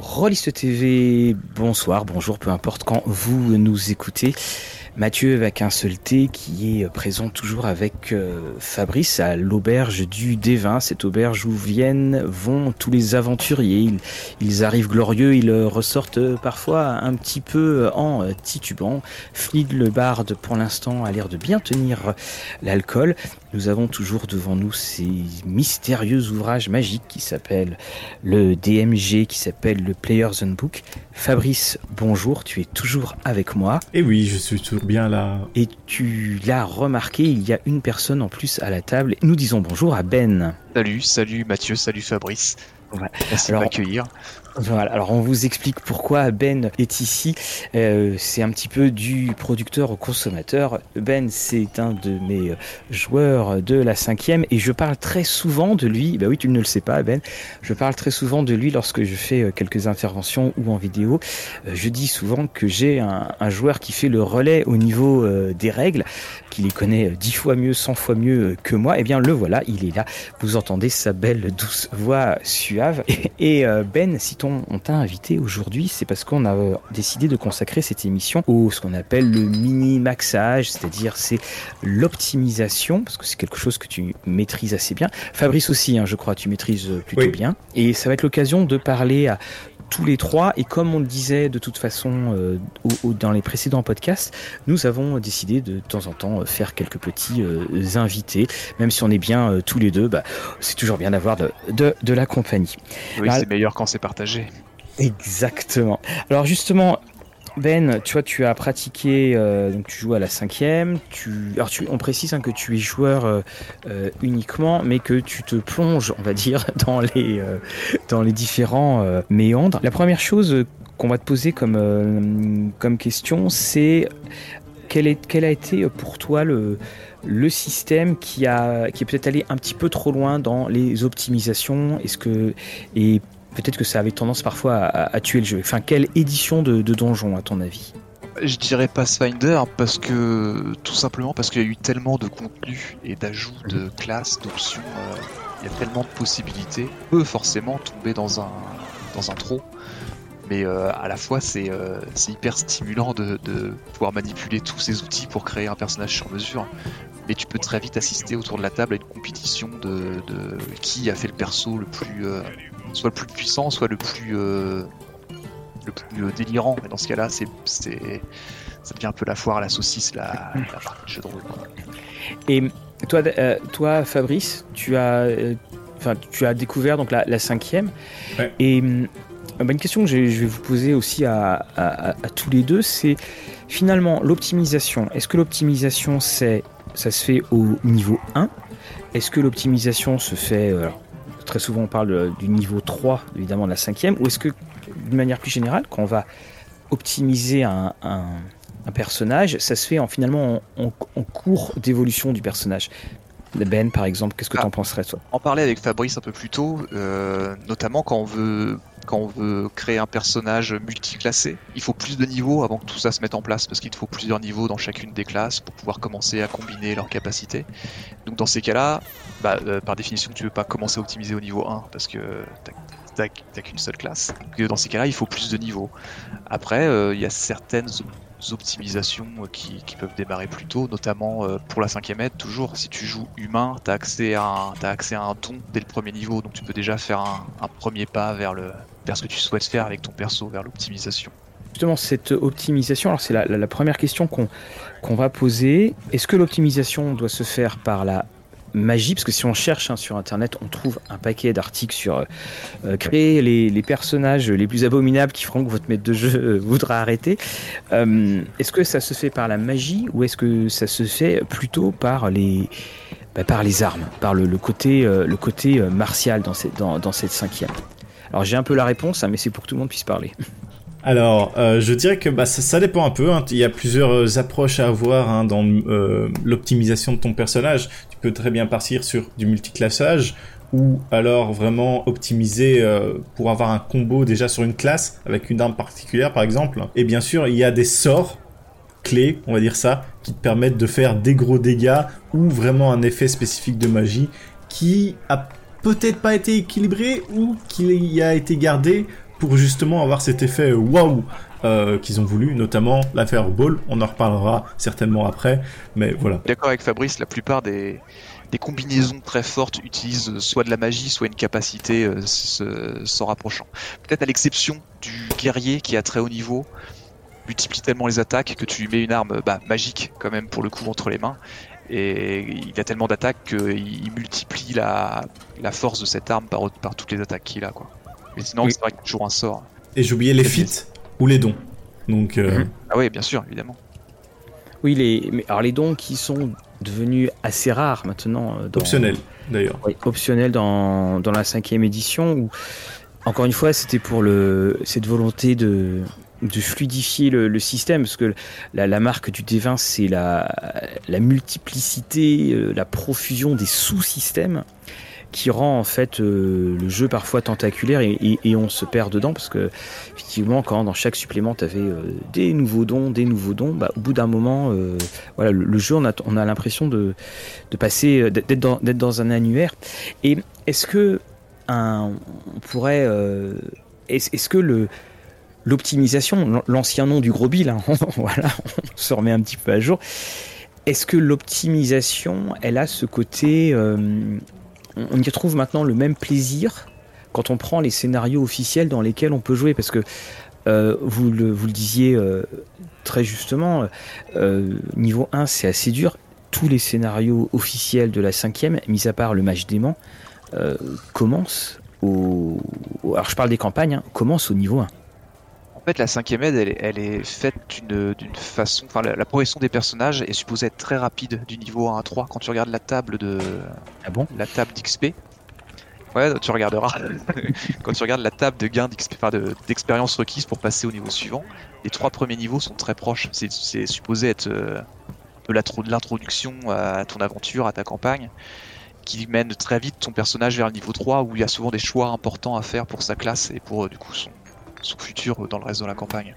Rolliste TV, bonsoir, bonjour, peu importe quand vous nous écoutez. Mathieu avec un seul T qui est présent toujours avec euh, Fabrice à l'auberge du Dévin, cette auberge où viennent, vont tous les aventuriers. Ils, arrivent glorieux, ils ressortent parfois un petit peu en titubant. Fleet le barde pour l'instant a l'air de bien tenir l'alcool. Nous avons toujours devant nous ces mystérieux ouvrages magiques qui s'appellent le DMG, qui s'appelle le Player's Book. Fabrice, bonjour, tu es toujours avec moi. Et oui, je suis toujours bien là. Et tu l'as remarqué, il y a une personne en plus à la table. Nous disons bonjour à Ben. Salut, salut Mathieu, salut Fabrice. Merci de m'accueillir. Voilà, alors on vous explique pourquoi Ben est ici. Euh, c'est un petit peu du producteur au consommateur. Ben, c'est un de mes joueurs de la cinquième et je parle très souvent de lui. Bah oui, tu ne le sais pas, Ben. Je parle très souvent de lui lorsque je fais euh, quelques interventions ou en vidéo. Euh, je dis souvent que j'ai un, joueur qui fait le relais au niveau des règles, qui les connaît dix fois mieux, cent fois mieux que moi. Eh bien, le voilà, il est là. Vous entendez sa belle douce voix suave. Et, et Ben, si on t'a invité aujourd'hui, c'est parce qu'on a euh, décidé de consacrer cette émission au ce qu'on appelle le mini-maxage, c'est-à-dire c'est l'optimisation, parce que c'est quelque chose que tu maîtrises assez bien. Fabrice aussi, hein, je crois, tu maîtrises plutôt bien. Et ça va être l'occasion de parler à tous les trois. Et comme on le disait de toute façon euh, dans les précédents podcasts, nous avons décidé de, de temps en temps faire quelques petits euh, invités. Même si on est bien euh, tous les deux, bah, c'est toujours bien d'avoir de, de, de, la compagnie. Oui, c'est meilleur quand c'est partagé. Exactement. Alors justement, ben, tu vois, tu as pratiqué, euh, donc tu joues à la cinquième. Tu, alors tu, on précise hein, que tu es joueur euh, euh, uniquement, mais que tu te plonges, on va dire, dans les dans différents méandres. La première chose qu'on va te poser comme question, c'est quel, a été pour toi le système qui est peut-être allé un petit peu trop loin dans les optimisations? Est-ce que et peut-être que ça avait tendance parfois à, à, tuer le jeu. Enfin, quelle édition de, de Donjon, à ton avis? Je dirais Pathfinder, parce que tout simplement parce qu'il y a eu tellement de contenu et d'ajouts de classes, d'options, euh, il y a tellement de possibilités. On peut forcément tomber dans un, dans un trou, mais euh, à la fois c'est euh, hyper stimulant de, de, pouvoir manipuler tous ces outils pour créer un personnage sur mesure. Mais tu peux très vite assister autour de la table à une compétition de, de qui a fait le perso le plus soit le plus puissant, soit le plus, euh, le plus euh, délirant. Mais dans ce cas-là, c'est, c'est, ça devient un peu la foire à la saucisse, la, la partie de jeu de rôle. Quoi. Et toi, euh, toi, Fabrice, tu as, enfin, tu as découvert donc la, la cinquième. Ouais. Et bah, une question que je vais vous poser aussi à, à, à tous les deux, c'est finalement l'optimisation. Est-ce que l'optimisation, c'est, ça se fait au niveau 1 Est-ce que l'optimisation se fait alors, très souvent on parle du niveau 3, évidemment de la cinquième, ou est-ce que, d'une manière plus générale, quand on va optimiser un, un, un personnage, ça se fait en, finalement en, en, en cours d'évolution du personnage? Ben, par exemple, qu'est-ce que ah, tu en penserais, toi? En parlait avec Fabrice un peu plus tôt, euh, notamment quand on veut quand on veut créer un personnage multiclassé, il faut plus de niveaux avant que tout ça se mette en place, parce qu'il te faut plusieurs niveaux dans chacune des classes pour pouvoir commencer à combiner leurs capacités. Donc dans ces cas-là, bah, euh, par définition, tu ne veux pas commencer à optimiser au niveau 1, parce que t'as qu'une seule classe. Dans ces cas-là, il faut plus de niveaux. Après, euh, il y a certaines optimisations qui, qui, peuvent démarrer plus tôt, notamment euh, pour la cinquième aide, toujours, si tu joues humain, tu as, accès à un, don dès le premier niveau, donc tu peux déjà faire un, premier pas vers, le, vers ce que tu souhaites faire avec ton perso, vers l'optimisation. Justement, cette optimisation, alors c'est la, première question qu'on qu va poser. Est-ce que l'optimisation doit se faire par la magie, parce que si on cherche hein, sur internet, on trouve un paquet d'articles sur euh, créer les, personnages les plus abominables qui feront que votre maître de jeu euh, voudra arrêter. Euh, est-ce que ça se fait par la magie ou est-ce que ça se fait plutôt par les bah, par les armes, par le, côté euh, le côté euh, martial dans cette dans, dans cette cinquième? Alors j'ai un peu la réponse, hein, mais c'est pour que tout le monde puisse parler. Alors, euh, je dirais que bah, ça, dépend un peu. Hein. Il y a plusieurs approches à avoir hein, dans euh, l'optimisation de ton personnage. Tu peux très bien partir sur du multiclassage ou alors vraiment optimiser euh, pour avoir un combo déjà sur une classe avec une arme particulière par exemple. Et bien sûr, il y a des sorts clés, on va dire ça, qui te permettent de faire des gros dégâts ou vraiment un effet spécifique de magie qui a peut-être pas été équilibré ou qui a été gardé pour justement avoir cet effet waouh euh, qu'ils ont voulu, notamment l'affaire Ball. On en reparlera certainement après, mais voilà. D'accord avec Fabrice, la plupart des, combinaisons très fortes utilisent soit de la magie, soit une capacité euh, s'en rapprochant. Peut-être à l'exception du guerrier qui a très haut niveau, multiplie tellement les attaques que tu lui mets une arme bah, magique quand même pour le coup entre les mains. Et il a tellement d'attaques qu'il multiplie la, la, force de cette arme par, par toutes les attaques qu'il a. Quoi. Mais sinon, c'est vrai qu'il y a toujours un sort. Et j'ai oublié les feats ou les dons. Donc, euh, mhm. Ah oui, bien sûr, évidemment. Oui, les, mais alors les dons qui sont devenus assez rares maintenant. Euh, optionnels, d'ailleurs. Oui, optionnels dans, dans la cinquième édition. Où, encore une fois, c'était pour le, cette volonté de, de fluidifier le, système, parce que la, la marque du D20, c'est la, la multiplicité, euh, la profusion des sous-systèmes qui rend en fait euh, le jeu parfois tentaculaire et, on se perd dedans parce que effectivement quand dans chaque supplément tu avais euh, des nouveaux dons, des nouveaux dons, bah, au bout d'un moment euh, voilà le, jeu on a, on a l'impression de, de passer d'être dans, d'être dans un annuaire et est-ce que un, on pourrait est-ce, que le l'optimisation, l'ancien nom du gros bill, hein, voilà, on se remet un petit peu à jour. Est-ce que l'optimisation, elle a ce côté on y retrouve maintenant le même plaisir quand on prend les scénarios officiels dans lesquels on peut jouer parce que euh, vous, le, disiez euh, très justement, euh, niveau 1 c'est assez dur. Tous les scénarios officiels de la cinquième, mis à part le match d'aimant, commencent au, Alors je parle des campagnes, hein, commencent au niveau 1. Fait, la cinquième aide, elle, est faite d'une façon. Enfin, la, progression des personnages est supposée être très rapide du niveau 1 à 3. Quand tu regardes la table de. Ah bon? La table d'XP. Ouais, tu regarderas. Quand tu regardes la table de gain d'expérience requise pour passer au niveau suivant, les trois premiers niveaux sont très proches. C'est supposé être euh, de l'introduction à ton aventure, à ta campagne, qui mène très vite ton personnage vers le niveau 3 où il y a souvent des choix importants à faire pour sa classe et pour euh, du coup son, son futur dans le reste de la campagne.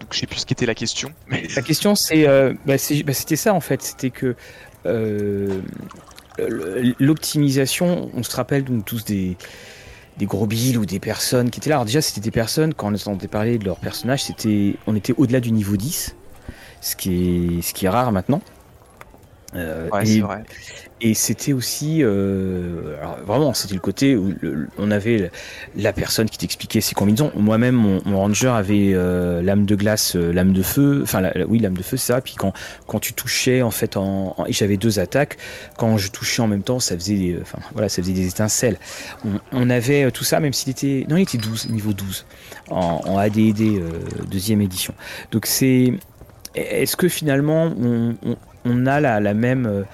Donc je sais plus ce qu'était la question. Mais... La question c'est, euh, bah, bah, c'était ça en fait, c'était que euh, l'optimisation, on se rappelle donc tous des, des gros billes ou des personnes qui étaient là. Alors déjà c'était des personnes, quand on entendait parler de leur personnage, c'était, on était au-delà du niveau 10, ce qui est, ce qui est rare maintenant. Euh, ouais, c'est vrai. Et c'était aussi, euh, vraiment, c'était le côté où on avait la personne qui t'expliquait ses combinaisons. Moi-même, mon, ranger avait euh, lame de glace, euh, lame de feu. Enfin, oui, lame de feu, c'est ça. Puis quand quand tu touchais, en fait, j'avais deux attaques. Quand je touchais en même temps, ça faisait, des, enfin, voilà, ça faisait des étincelles. On, avait tout ça, même s'il était, non, il était 12, niveau 12, en, AD&D deuxième édition. Donc c'est, est-ce que finalement, on, a la même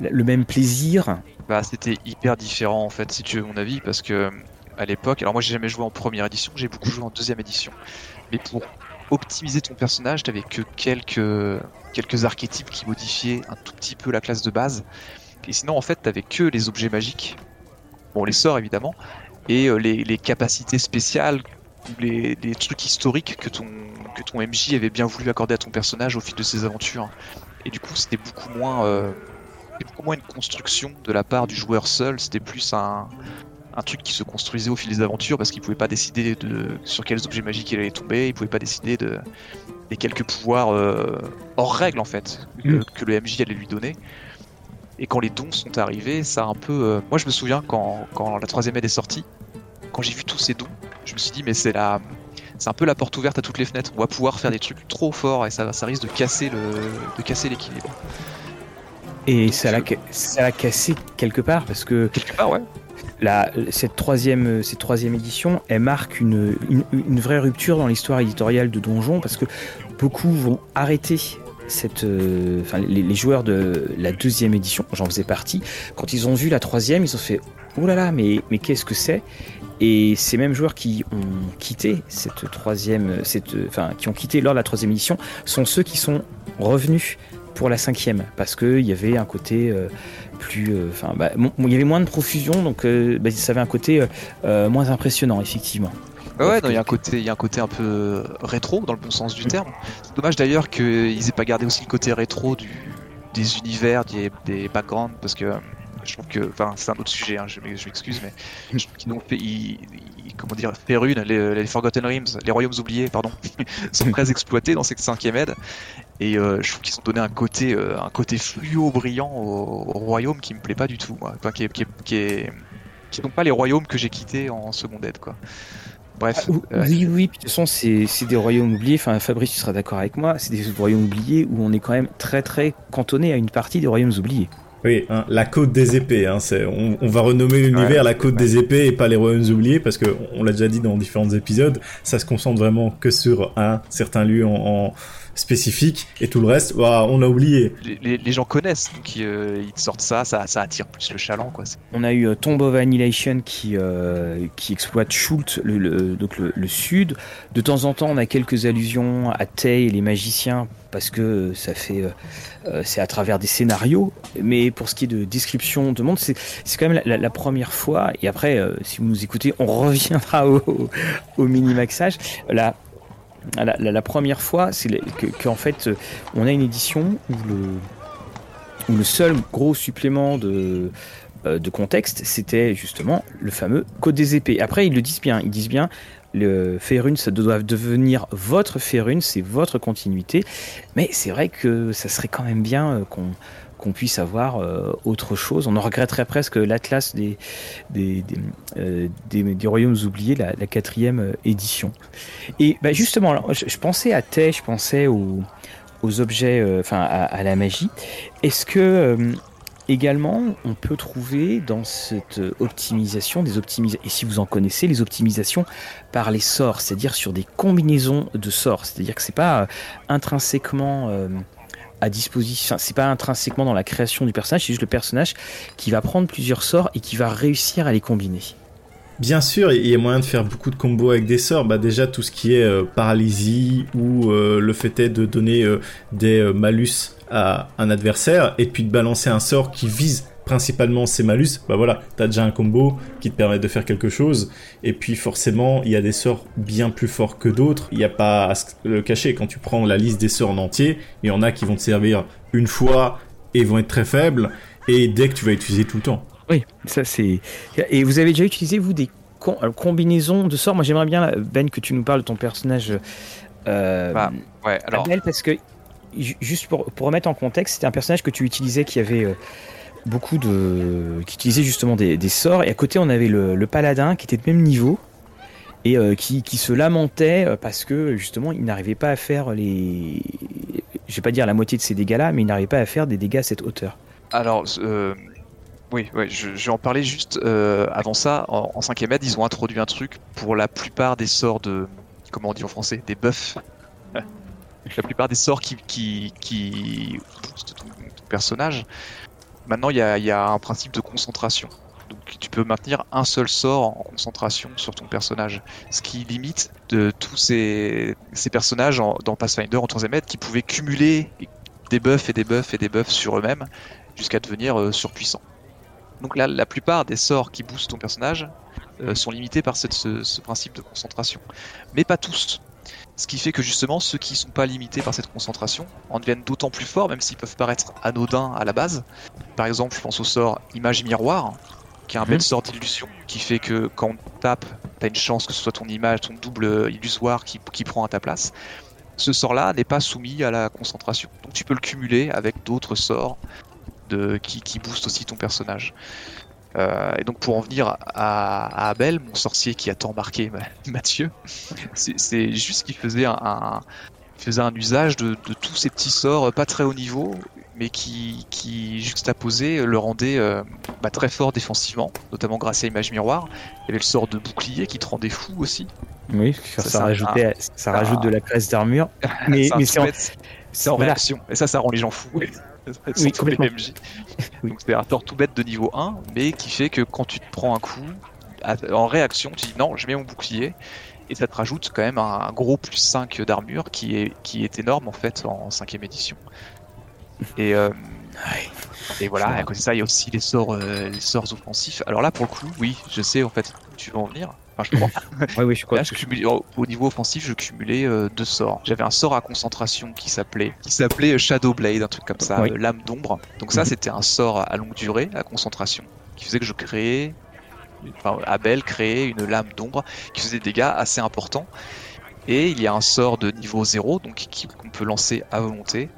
le même plaisir. Bah, c'était hyper différent en fait, si tu veux mon avis, parce que à l'époque, alors moi j'ai jamais joué en première édition, j'ai beaucoup joué en deuxième édition, mais pour optimiser ton personnage, t'avais que quelques archétypes qui modifiaient un tout petit peu la classe de base, et sinon en fait t'avais que les objets magiques, bon les sorts évidemment, et euh, les, les, capacités spéciales les, les, trucs historiques que ton que MJ avait bien voulu accorder à ton personnage au fil de ses aventures, et du coup c'était beaucoup moins euh, beaucoup moins une construction de la part du joueur seul, c'était plus un, un truc qui se construisait au fil des aventures parce qu'il pouvait pas décider de sur quels objets magiques il allait tomber, il pouvait pas décider de des quelques pouvoirs euh, hors règle en fait mm. que, le MJ allait lui donner. Et quand les dons sont arrivés, ça a un peu. Euh, moi je me souviens quand, quand la troisième aide est sortie, quand j'ai vu tous ces dons, je me suis dit mais c'est la c'est un peu la porte ouverte à toutes les fenêtres. On va pouvoir faire des trucs trop forts et ça, ça risque de casser le de casser l'équilibre. Et ça l'a cassé quelque part parce que. Quelque part, ouais. La, cette, troisième, cette troisième édition, elle marque une, une, vraie rupture dans l'histoire éditoriale de Donjon parce que beaucoup vont arrêter cette, euh, enfin, les, joueurs de la deuxième édition, j'en faisais partie, quand ils ont vu la troisième, ils ont fait Oh là là, mais, mais qu'est-ce que c'est? Et ces mêmes joueurs qui ont quitté cette troisième, cette, enfin, qui ont quitté lors de la troisième édition, sont ceux qui sont revenus pour la cinquième parce qu'il y avait un côté euh, plus. Euh, enfin, bah, il y avait moins de profusion, donc euh, bah, ça avait un côté moins impressionnant, effectivement. Ouais, il y a un côté, il y a un côté un peu rétro dans le bon sens du terme. C'est dommage d'ailleurs qu'ils aient pas gardé aussi le côté rétro du, des univers, des, des backgrounds, parce que Je trouve que, enfin, c'est un autre sujet, hein, je m'excuse, mais je trouve qu'ils ont fait, comment dire, les, les, Forgotten Realms, les Royaumes oubliés, pardon, sont très exploités dans cette cinquième aide, et euh, je trouve qu'ils ont donné un côté, euh, un côté fluo brillant au, royaume qui me plaît pas du tout, moi. Enfin, qui, qui, qui, est, qui sont pas les royaumes que j'ai quittés en seconde aide, quoi. Bref. Ah, euh, oui, oui, de toute façon, c'est des royaumes oubliés. Enfin, Fabrice, tu seras d'accord avec moi. C'est des royaumes oubliés où on est quand même très, très cantonné à une partie des royaumes oubliés. Oui, hein, la côte des épées. Hein, on, on, va renommer l'univers la côte des épées et pas les royaumes oubliés parce que on l'a déjà dit dans différents épisodes. Ça se concentre vraiment que sur un certain lieu en, en spécifique et tout le reste, bah, on a oublié. Les, gens connaissent, donc euh, ils, sortent ça, ça, ça, attire plus le chaland. Quoi. On a eu euh, Tomb of Annihilation qui, euh, qui exploite Schult, le, donc le, sud. De temps en temps, on a quelques allusions à Tay et les magiciens parce que ça fait c'est à travers des scénarios mais pour ce qui est de description de monde c'est quand même la, première fois et après si vous nous écoutez on reviendra au, au mini maxage la la, première fois, c'est qu'en fait, euh, on a une édition où le, seul gros supplément de, euh, de contexte, c'était justement le fameux code des épées. Après, ils le disent bien, ils disent bien, le Faerun, ça doit devenir votre Faerun, c'est votre continuité. Mais c'est vrai que ça serait quand même bien euh, qu'on qu'on puisse avoir euh, autre chose. On en regretterait presque l'Atlas des, des, des, euh, des, Royaumes oubliés, la, quatrième euh, édition. Et bah, justement, je, pensais à Tay, je pensais aux, aux objets, enfin à, la magie. Est-ce que également on peut trouver dans cette optimisation des optimisations, et si vous en connaissez, les optimisations par les sorts, c'est-à-dire sur des combinaisons de sorts, c'est-à-dire que c'est pas intrinsèquement à disposition. C'est pas intrinsèquement dans la création du personnage, c'est juste le personnage qui va prendre plusieurs sorts et qui va réussir à les combiner. Bien sûr, il y a moyen de faire beaucoup de combos avec des sorts. Bah déjà tout ce qui est euh, paralysie ou euh, le fait est de donner euh, des malus à un adversaire et puis de balancer un sort qui vise principalement ces malus, bah voilà, t'as déjà un combo qui te permet de faire quelque chose. Et puis forcément, il y a des sorts bien plus forts que d'autres. Il n'y a pas à le cacher. Quand tu prends la liste des sorts en entier, il y en a qui vont te servir une fois et vont être très faibles. Et dès que tu vas utiliser tout le temps. Oui, ça c'est. Et vous avez déjà utilisé vous des euh, combinaisons de sorts? Moi j'aimerais bien Ben que tu nous parles de ton personnage. Euh, bah, ouais, alors. parce que juste pour, pour, remettre en contexte, c'était un personnage que tu utilisais qui avait euh, beaucoup de. qui utilisait justement des, sorts. Et à côté, on avait le, paladin qui était de même niveau et euh, qui, se lamentait euh, parce que justement, il n'arrivait pas à faire les. Je vais pas dire la moitié de ces dégâts-là, mais il n'arrivait pas à faire des dégâts à cette hauteur. Alors, euh, oui, je, vais en parler juste avant ça. En, en 5 ils ont introduit un truc pour la plupart des sorts de. Comment on dit en français Des buffs. la plupart des sorts qui, qui, qui ton personnage Maintenant, il y a, un principe de concentration. Donc, tu peux maintenir un seul sort en concentration sur ton personnage. Ce qui limite de tous ces, personnages dans Pathfinder en 3 qui pouvaient cumuler des buffs et des buffs et des buffs sur eux-mêmes jusqu'à devenir euh, surpuissants. Donc là, la plupart des sorts qui boostent ton personnage euh, sont limités par ce, principe de concentration. Mais pas tous. Ce qui fait que justement, ceux qui ne sont pas limités par cette concentration en deviennent d'autant plus forts, même s'ils peuvent paraître anodins à la base. Par exemple, je pense au sort Image Miroir, qui est un bel mhm. sort d'illusion, qui fait que quand on tape, tu as une chance que ce soit ton image, ton double illusoire qui, prend à ta place. Ce sort-là n'est pas soumis à la concentration. Donc tu peux le cumuler avec d'autres sorts de, qui, qui boostent aussi ton personnage. Euh, et donc pour en venir à, Abel, mon sorcier qui a tant marqué Mathieu, c'est juste qu'il faisait un, faisait un usage de, tous ces petits sorts pas très haut niveau, mais qui, qui juxtaposés le rendait euh, bah, très fort défensivement, notamment grâce à Image Miroir. Il y avait le sort de bouclier qui te rendait fou aussi. Oui, ça, rajoute de la classe d'armure. mais c'est en, réaction, et ça, ça rend les gens fous oui, Donc c'est un tort tout bête de niveau 1, mais qui fait que quand tu te prends un coup, en réaction, tu dis non, je mets mon bouclier, et ça te rajoute quand même un gros plus 5 d'armure qui est, qui est énorme en fait en 5 édition. Et, euh, et voilà, à côté de ça, il y a aussi les sorts, euh, les sorts offensifs. Alors là, pour le coup, oui, je sais en fait où tu vas en venir. Enfin, je crois. oui, oui, je crois. Là, je cumulais, au niveau offensif, je cumulais euh, deux sorts. J'avais un sort à concentration qui s'appelait qui s'appelait Shadow Blade, un truc comme ça, Oui. euh, lame d'ombre. Donc ça, Mhm. c'était un sort à longue durée, à concentration, qui faisait que je créais, enfin, Abel créait une lame d'ombre qui faisait des dégâts assez importants. Et il y a un sort de niveau 0, donc qu'on peut lancer à volonté,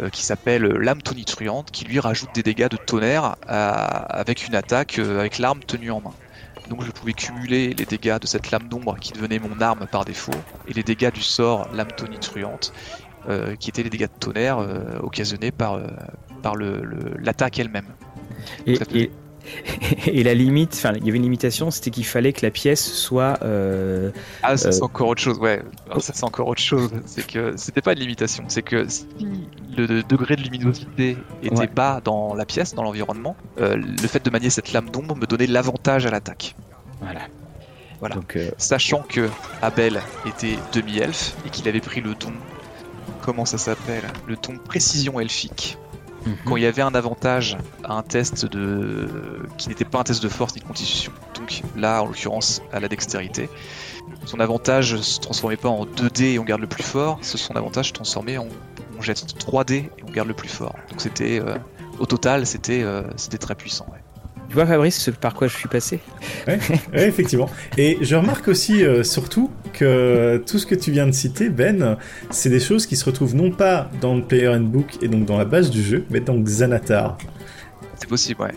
euh, qui s'appelle lame tonitruante, qui lui rajoute des dégâts de tonnerre à- avec une attaque euh, avec l'arme tenue en main. Donc je pouvais cumuler les dégâts de cette lame d'ombre qui devenait mon arme par défaut, et les dégâts du sort lame tonitruante, euh, qui étaient les dégâts de tonnerre euh, occasionnés par, euh, par le- le- l'attaque elle-même. Et, et, et la limite, enfin, il y avait une limitation, c'était qu'il fallait que la pièce soit. euh, Ah, ça Euh, c'est encore autre chose, ouais. Alors, ça c'est encore autre chose. C'est que c'était pas une limitation, c'est que si le de- degré de luminosité était Ouais. bas dans la pièce, dans l'environnement, euh, le fait de manier cette lame d'ombre me donnait l'avantage à l'attaque. voilà. Voilà. Donc, Sachant que Abel était demi-elfe et qu'il avait pris le don, comment ça s'appelle? Le don précision elfique. Mhm. Quand il y avait un avantage à un test de qui n'était pas un test de force ni de constitution. Donc là, en l'occurrence, à la dextérité. Son avantage se transformait pas en 2D et on garde le plus fort, son avantage se transformait en on jette 3D et on garde le plus fort. Donc c'était euh, au total, c'était euh, très puissant. Tu vois, Fabrice, ce par quoi je suis passé Oui, effectivement. Et je remarque aussi, euh, surtout, que tout ce que tu viens de citer, Ben, c'est des choses qui se retrouvent non pas dans le Player Handbook et donc dans la base du jeu, mais dans Xanatar. C'est possible, ouais.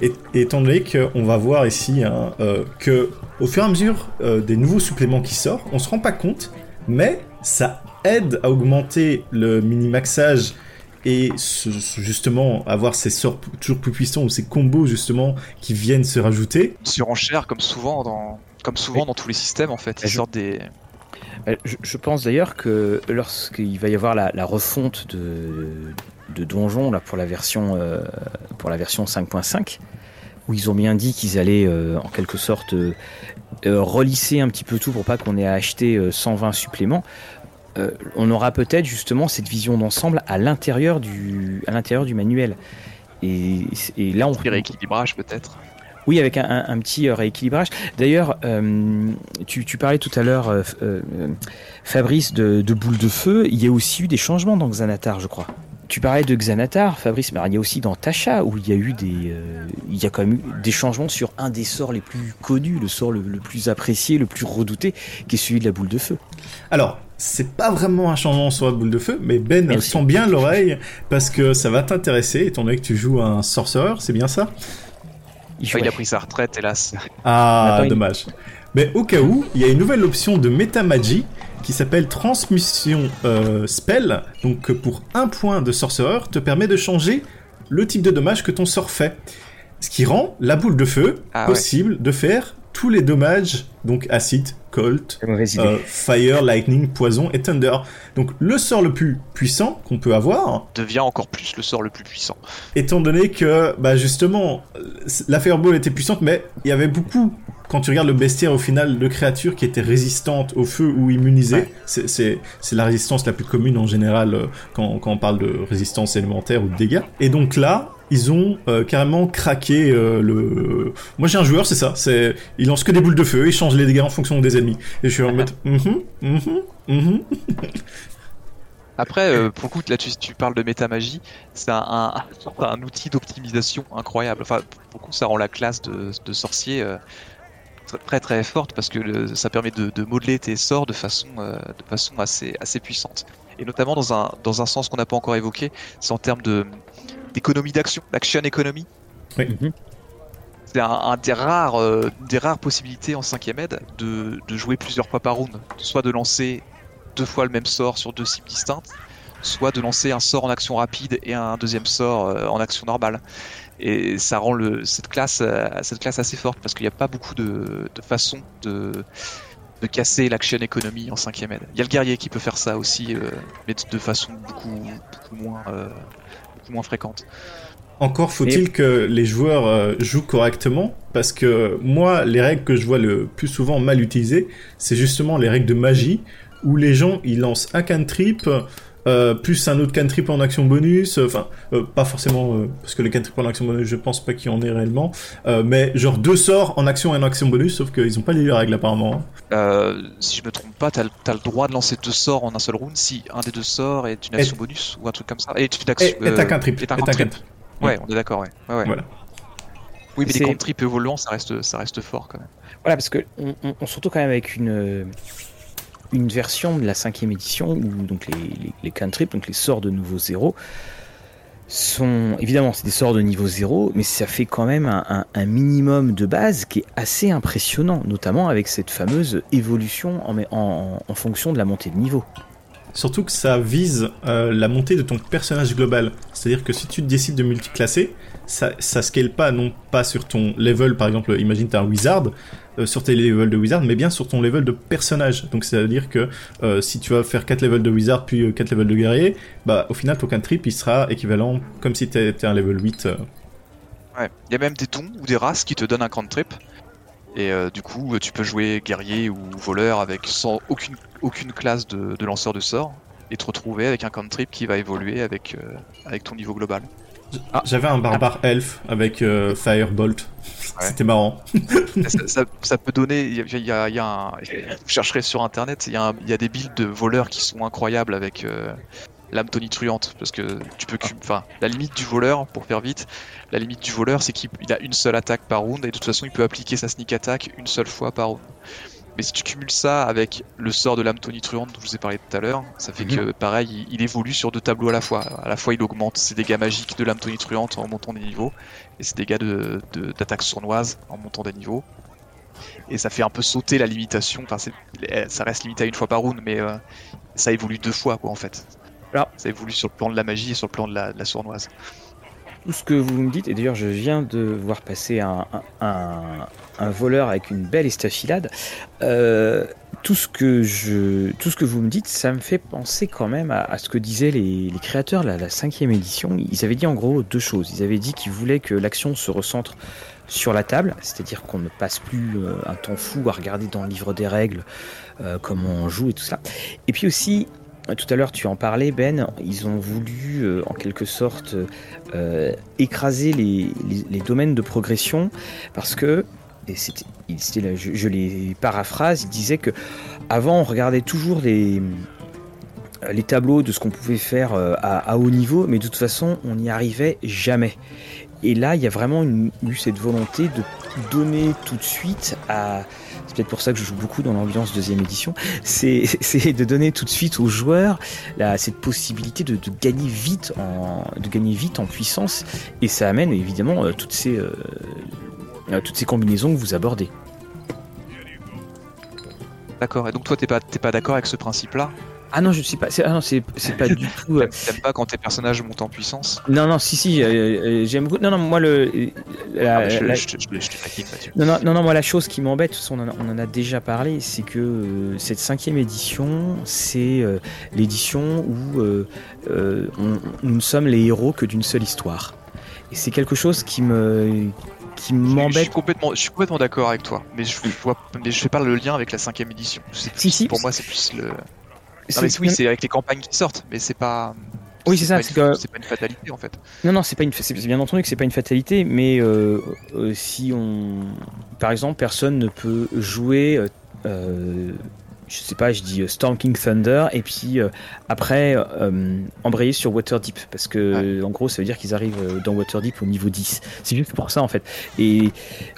Et, et étant donné qu'on va voir ici hein, euh, que au fur et à mesure euh, des nouveaux suppléments qui sortent, on se rend pas compte, mais ça aide à augmenter le mini-maxage et ce- ce- justement avoir ces sorts toujours plus puissants ou ces combos justement qui viennent se rajouter. Surenchère comme souvent dans comme souvent Oui. dans tous les systèmes en fait. Ils sortent des Euh, Je, je pense d'ailleurs que lorsqu'il va y avoir la, la refonte de, de donjon là, pour la version, euh, pour la version 5.5, où ils ont bien dit qu'ils allaient euh, en quelque sorte euh, euh, relisser un petit peu tout pour pas qu'on ait à acheter euh, 120 suppléments, euh, on aura peut-être justement cette vision d'ensemble à l'intérieur du, à l'intérieur du manuel. Et, et là, on, petits rééquilibrages peut-être. oui, avec un, un- un petit euh, rééquilibrage. D'ailleurs, euh, tu, tu parlais tout à l'heure, euh, Fabrice, de, de boule de feu. Il y a aussi eu des changements dans Xanatar, je crois. Tu parlais de Xanatar, Fabrice, mais alors, il y a aussi dans Tasha où il y a eu des, euh, il y a quand même eu des changements sur un des sorts les plus connus, le sort le, le plus apprécié, le plus redouté, qui est celui de la boule de feu. Alors, c'est pas vraiment un changement sur la boule de feu, mais Ben Merci. sent bien l'oreille parce que ça va t'intéresser étant donné que tu joues un sorcerer, c'est bien ça? Il, a pris sa retraite hélas. Ah, Attends, il- dommage. Mais au cas où, il y a une nouvelle option de Metamagie qui s'appelle Transmission euh, Spell. Donc, pour un point de sorcerer, te permet de changer le type de dommage que ton sort fait. Ce qui rend la boule de feu Ah ouais. possible de faire tous les dommages, donc acide, colt, euh, fire, lightning, poison et thunder. Donc, le sort le plus puissant qu'on peut avoir, Devient encore plus le sort le plus puissant. étant donné que, bah justement, la Fireball était puissante, mais il y avait beaucoup, quand tu regardes le bestiaire au final, de créatures qui étaient résistantes au feu ou immunisées. Ouais. C'est- C'est c'est la résistance la plus commune en général euh, quand, quand on parle de résistance élémentaire ou de dégâts. Et donc là, ils ont euh, carrément craqué euh, le... Moi j'ai un joueur, c'est ça. C'est Il lance que des boules de feu, il change les dégâts en fonction des ennemis. Et je suis en mode... mhm, mhm, mhm. Après, euh, pour le coup, là tu, tu parles de métamagie, c'est un, un, un outil d'optimisation incroyable. Enfin, pour le coup, ça rend la classe de, de sorcier euh, très, très très forte parce que le- ça permet de, de modeler tes sorts de façon, euh, de façon assez, assez puissante. Et notamment dans un, dans un sens qu'on n'a pas encore évoqué, c'est en termes de d'économie d'action, d'action économie. Mhm. C'est un, un des rares, euh, des rares possibilités en 5ème aide de, de jouer plusieurs fois par round. Soit de lancer deux fois le même sort sur deux cibles distinctes, soit de lancer un sort en action rapide et un deuxième sort euh, en action normale. Et ça rend le, cette, classe, euh, cette classe assez forte parce qu'il n'y a pas beaucoup de, de façons de, de casser l'action économie en 5ème aide. Il y a le guerrier qui peut faire ça aussi, euh, mais de, de façon beaucoup, beaucoup, moins, euh, beaucoup moins fréquente. Encore faut-il que les joueurs euh, jouent correctement, parce que moi, les règles que je vois le plus souvent mal utilisées, c'est justement les règles de magie, où les gens ils lancent un cantrip euh, plus un autre cantrip en action bonus, euh, enfin euh, pas forcément parce que le cantrip en action bonus je pense pas qu'il y en ait réellement, mais genre deux sorts en action et en action bonus, sauf qu'ils ont pas les règles apparemment. Hein. si je me trompe pas, t'as as le droit de lancer deux sorts en un seul round si un des deux sorts est une action bonus ou un truc comme ça. Et tu et, un cantrip. Et un cantrip. Ouais, on est d'accord, ouais. ouais, Voilà. Oui, mais les cantrips évoluants, ça reste, ça reste fort quand même. Voilà, parce que on, on, surtout quand même avec une une version de la cinquième édition où donc les, les, cantrips, donc les sorts de niveau 0, sont évidemment c'est des sorts de niveau 0, mais ça fait quand même un, minimum de base qui est assez impressionnant, notamment avec cette fameuse évolution en, en, en fonction de la montée de niveau. Surtout que ça vise euh, la montée de ton personnage global. C'est-à-dire que si tu décides de multiclasser, ça, ça scale pas non pas sur ton level, par exemple, imagine tu as un wizard, sur tes levels de wizard, mais bien sur ton level de personnage. Donc c'est à dire que euh, si tu vas faire 4 levels de wizard puis 4 euh, levels de guerrier, bah au final ton cantrip il sera équivalent comme si tu étais un level 8. Ouais, il y a même des dons ou des races qui te donnent un cantrip. Et du coup, tu peux jouer guerrier ou voleur avec sans aucune, aucune classe de, lanceur de sorts et te retrouver avec un cantrip qui va évoluer avec, avec ton niveau global. Ah. J'avais un barbare elf avec euh, Firebolt. C'était marrant. ça, peut donner. Il y, a, un. Vous chercherez sur internet, il y, a des builds de voleurs qui sont incroyables avec euh, l'âme tonitruante. Parce que tu peux. Enfin, la limite du voleur, pour faire vite, la limite du voleur, c'est qu'il a une seule attaque par round et de toute façon, il peut appliquer sa sneak attack une seule fois par round. Mais si tu cumules ça avec le sort de l'âme tonitruante dont je vous ai parlé tout à l'heure, ça fait mhm. que pareil, il, évolue sur deux tableaux à la fois. À la fois, il augmente ses dégâts magiques de l'âme tonitruante en montant des niveaux, et ses dégâts d'attaque de, sournoise en montant des niveaux. Et ça fait un peu sauter la limitation. Enfin, ça reste limité à une fois par round, mais euh, ça évolue deux fois, quoi, en fait. Alors, ça évolue sur le plan de la magie et sur le plan de la sournoise tout ce que vous me dites, et d'ailleurs je viens de voir passer un, voleur avec une belle estafilade, euh, tout, ce que je, tout ce que vous me dites, ça me fait penser quand même à, ce que disaient les, créateurs de la, cinquième édition. Ils avaient dit en gros deux choses. Ils avaient dit qu'ils voulaient que l'action se recentre sur la table, c'est-à-dire qu'on ne passe plus euh, un temps fou à regarder dans le livre des règles euh, comment on joue et tout ça. Et puis aussi, tout à l'heure, tu en parlais, Ben. Ils ont voulu, euh, en quelque sorte, euh, écraser les, domaines de progression parce que, et c'était, je, les paraphrase, ils disaient que avant, on regardait toujours les, les tableaux de ce qu'on pouvait faire euh, à, haut niveau, mais de toute façon, on n'y arrivait jamais. Et là, il y a vraiment eu cette volonté de donner tout de suite à peut-être pour ça que je joue beaucoup dans l'ambiance deuxième édition, c'est de donner tout de suite aux joueurs cette possibilité de, gagner vite en, puissance, et ça amène évidemment euh, toutes, ces, euh, euh, toutes ces combinaisons que vous abordez. D'accord, et donc toi t'es pas, pas d'accord avec ce principe-là? Ah non, je ne suis pas. Ah non, c'est pas du tout. Euh, T'aimes pas quand tes personnages montent en puissance Non, non, si, si, euh, euh, j'aime beaucoup. Non, non, moi le. Ah, je, je, non, non, non, non, moi la chose qui m'embête, on, on, en a déjà parlé, c'est que cette cinquième édition, c'est l'édition où nous ne sommes les héros que d'une seule histoire. Et c'est quelque chose qui me qui m'embête. Je suis complètement, je suis complètement d'accord avec toi, mais je vois, mais je fais pas le lien avec la cinquième édition. Si, si, pour moi, c'est plus le oui, c'est avec les campagnes qui sortent, mais c'est pas. Oui, c'est ça. C'est pas, une fatalité en fait. Non, non, c'est pas une. C'est bien entendu que c'est pas une fatalité, mais euh, euh, si on, par exemple, personne ne peut jouer. Euh, je sais pas, je dis Storm King Thunder et puis après embrayer sur Waterdeep parce que en gros ça veut dire qu'ils arrivent dans Waterdeep au niveau 10. C'est juste pour ça en fait. Et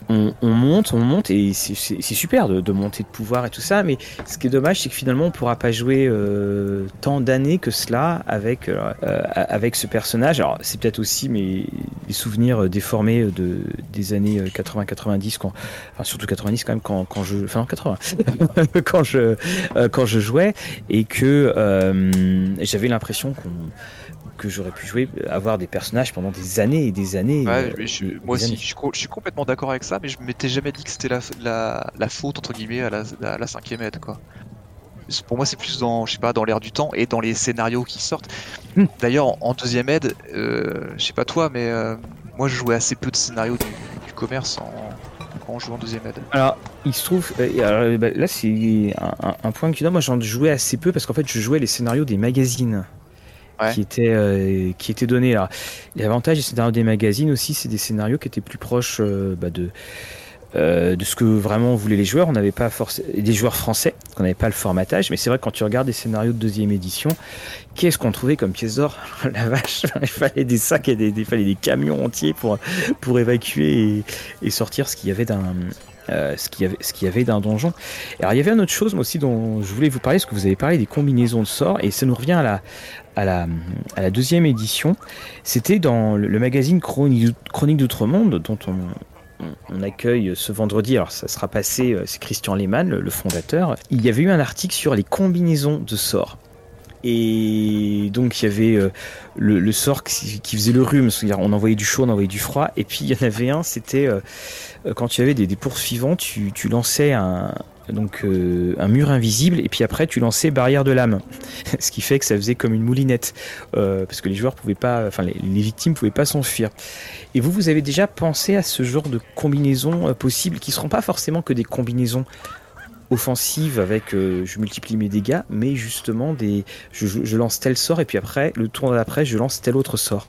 on, monte, on monte, et c'est super de, monter de pouvoir et tout ça, mais ce qui est dommage, c'est que finalement, on pourra pas jouer euh, tant d'années que cela avec, euh, avec ce personnage. Alors, c'est peut-être aussi mes souvenirs déformés de, des années 80-90, enfin, surtout 90 quand même, quand, quand je. Enfin, 80, quand, je, euh, quand je jouais, et que j'avais l'impression qu'on que j'aurais pu jouer, avoir des personnages pendant des années et des années. Ouais, euh, moi aussi, je, suis complètement d'accord avec ça, mais je m'étais jamais dit que c'était la, la, faute entre guillemets à la, la, cinquième aide, quoi. Pour moi, c'est plus dans, je sais pas, dans l'air du temps et dans les scénarios qui sortent. Hmm. D'ailleurs, en, deuxième aide, euh, je sais pas toi, mais euh, moi, je jouais assez peu de scénarios du, commerce en, quand on joue en deuxième aide. Alors, il se trouve, euh, bah, là c'est un, point que tu donnes. Moi, j'en jouais assez peu parce qu'en fait, je jouais les scénarios des magazines. Qui, étaient, qui étaient donnés. l'avantage des scénarios des magazines aussi, c'est des scénarios qui étaient plus proches bah, de, euh, de ce que vraiment voulaient les joueurs. On n'avait pas des joueurs français, on n'avait pas le formatage, mais c'est vrai quand tu regardes des scénarios de deuxième édition, qu'est-ce qu'on trouvait comme pièces d'or? La vache, il fallait des sacs et des, fallait des camions entiers pour pour évacuer et, sortir ce qu'il y avait d'un euh, ce qu'il y avait, y avait d'un donjon. Alors il y avait une autre chose moi aussi dont je voulais vous parler, parce que vous avez parlé des combinaisons de sorts, et ça nous revient à la, à la, à la deuxième édition. C'était dans le, magazine Chronique, Chronique d'Outre-Monde, dont on, on accueille ce vendredi, alors ça sera passé, euh, c'est Christian Lehmann, le, fondateur. Il y avait eu un article sur les combinaisons de sorts. Et donc il y avait euh, le, sort qui, faisait le rhume, on envoyait du chaud, on envoyait du froid, et puis il y en avait un, c'était euh, quand tu avais des, poursuivants, tu lançais un, donc euh, un mur invisible et puis après tu lançais barrière de lame. Ce qui fait que ça faisait comme une moulinette euh, parce que les joueurs pouvaient pas enfin les, victimes pouvaient pas s'enfuir. Et vous vous avez déjà pensé à ce genre de combinaisons euh, possibles qui seront pas forcément que des combinaisons offensives avec je multiplie mes dégâts mais justement des je, je, lance tel sort et puis après le tour d'après je lance tel autre sort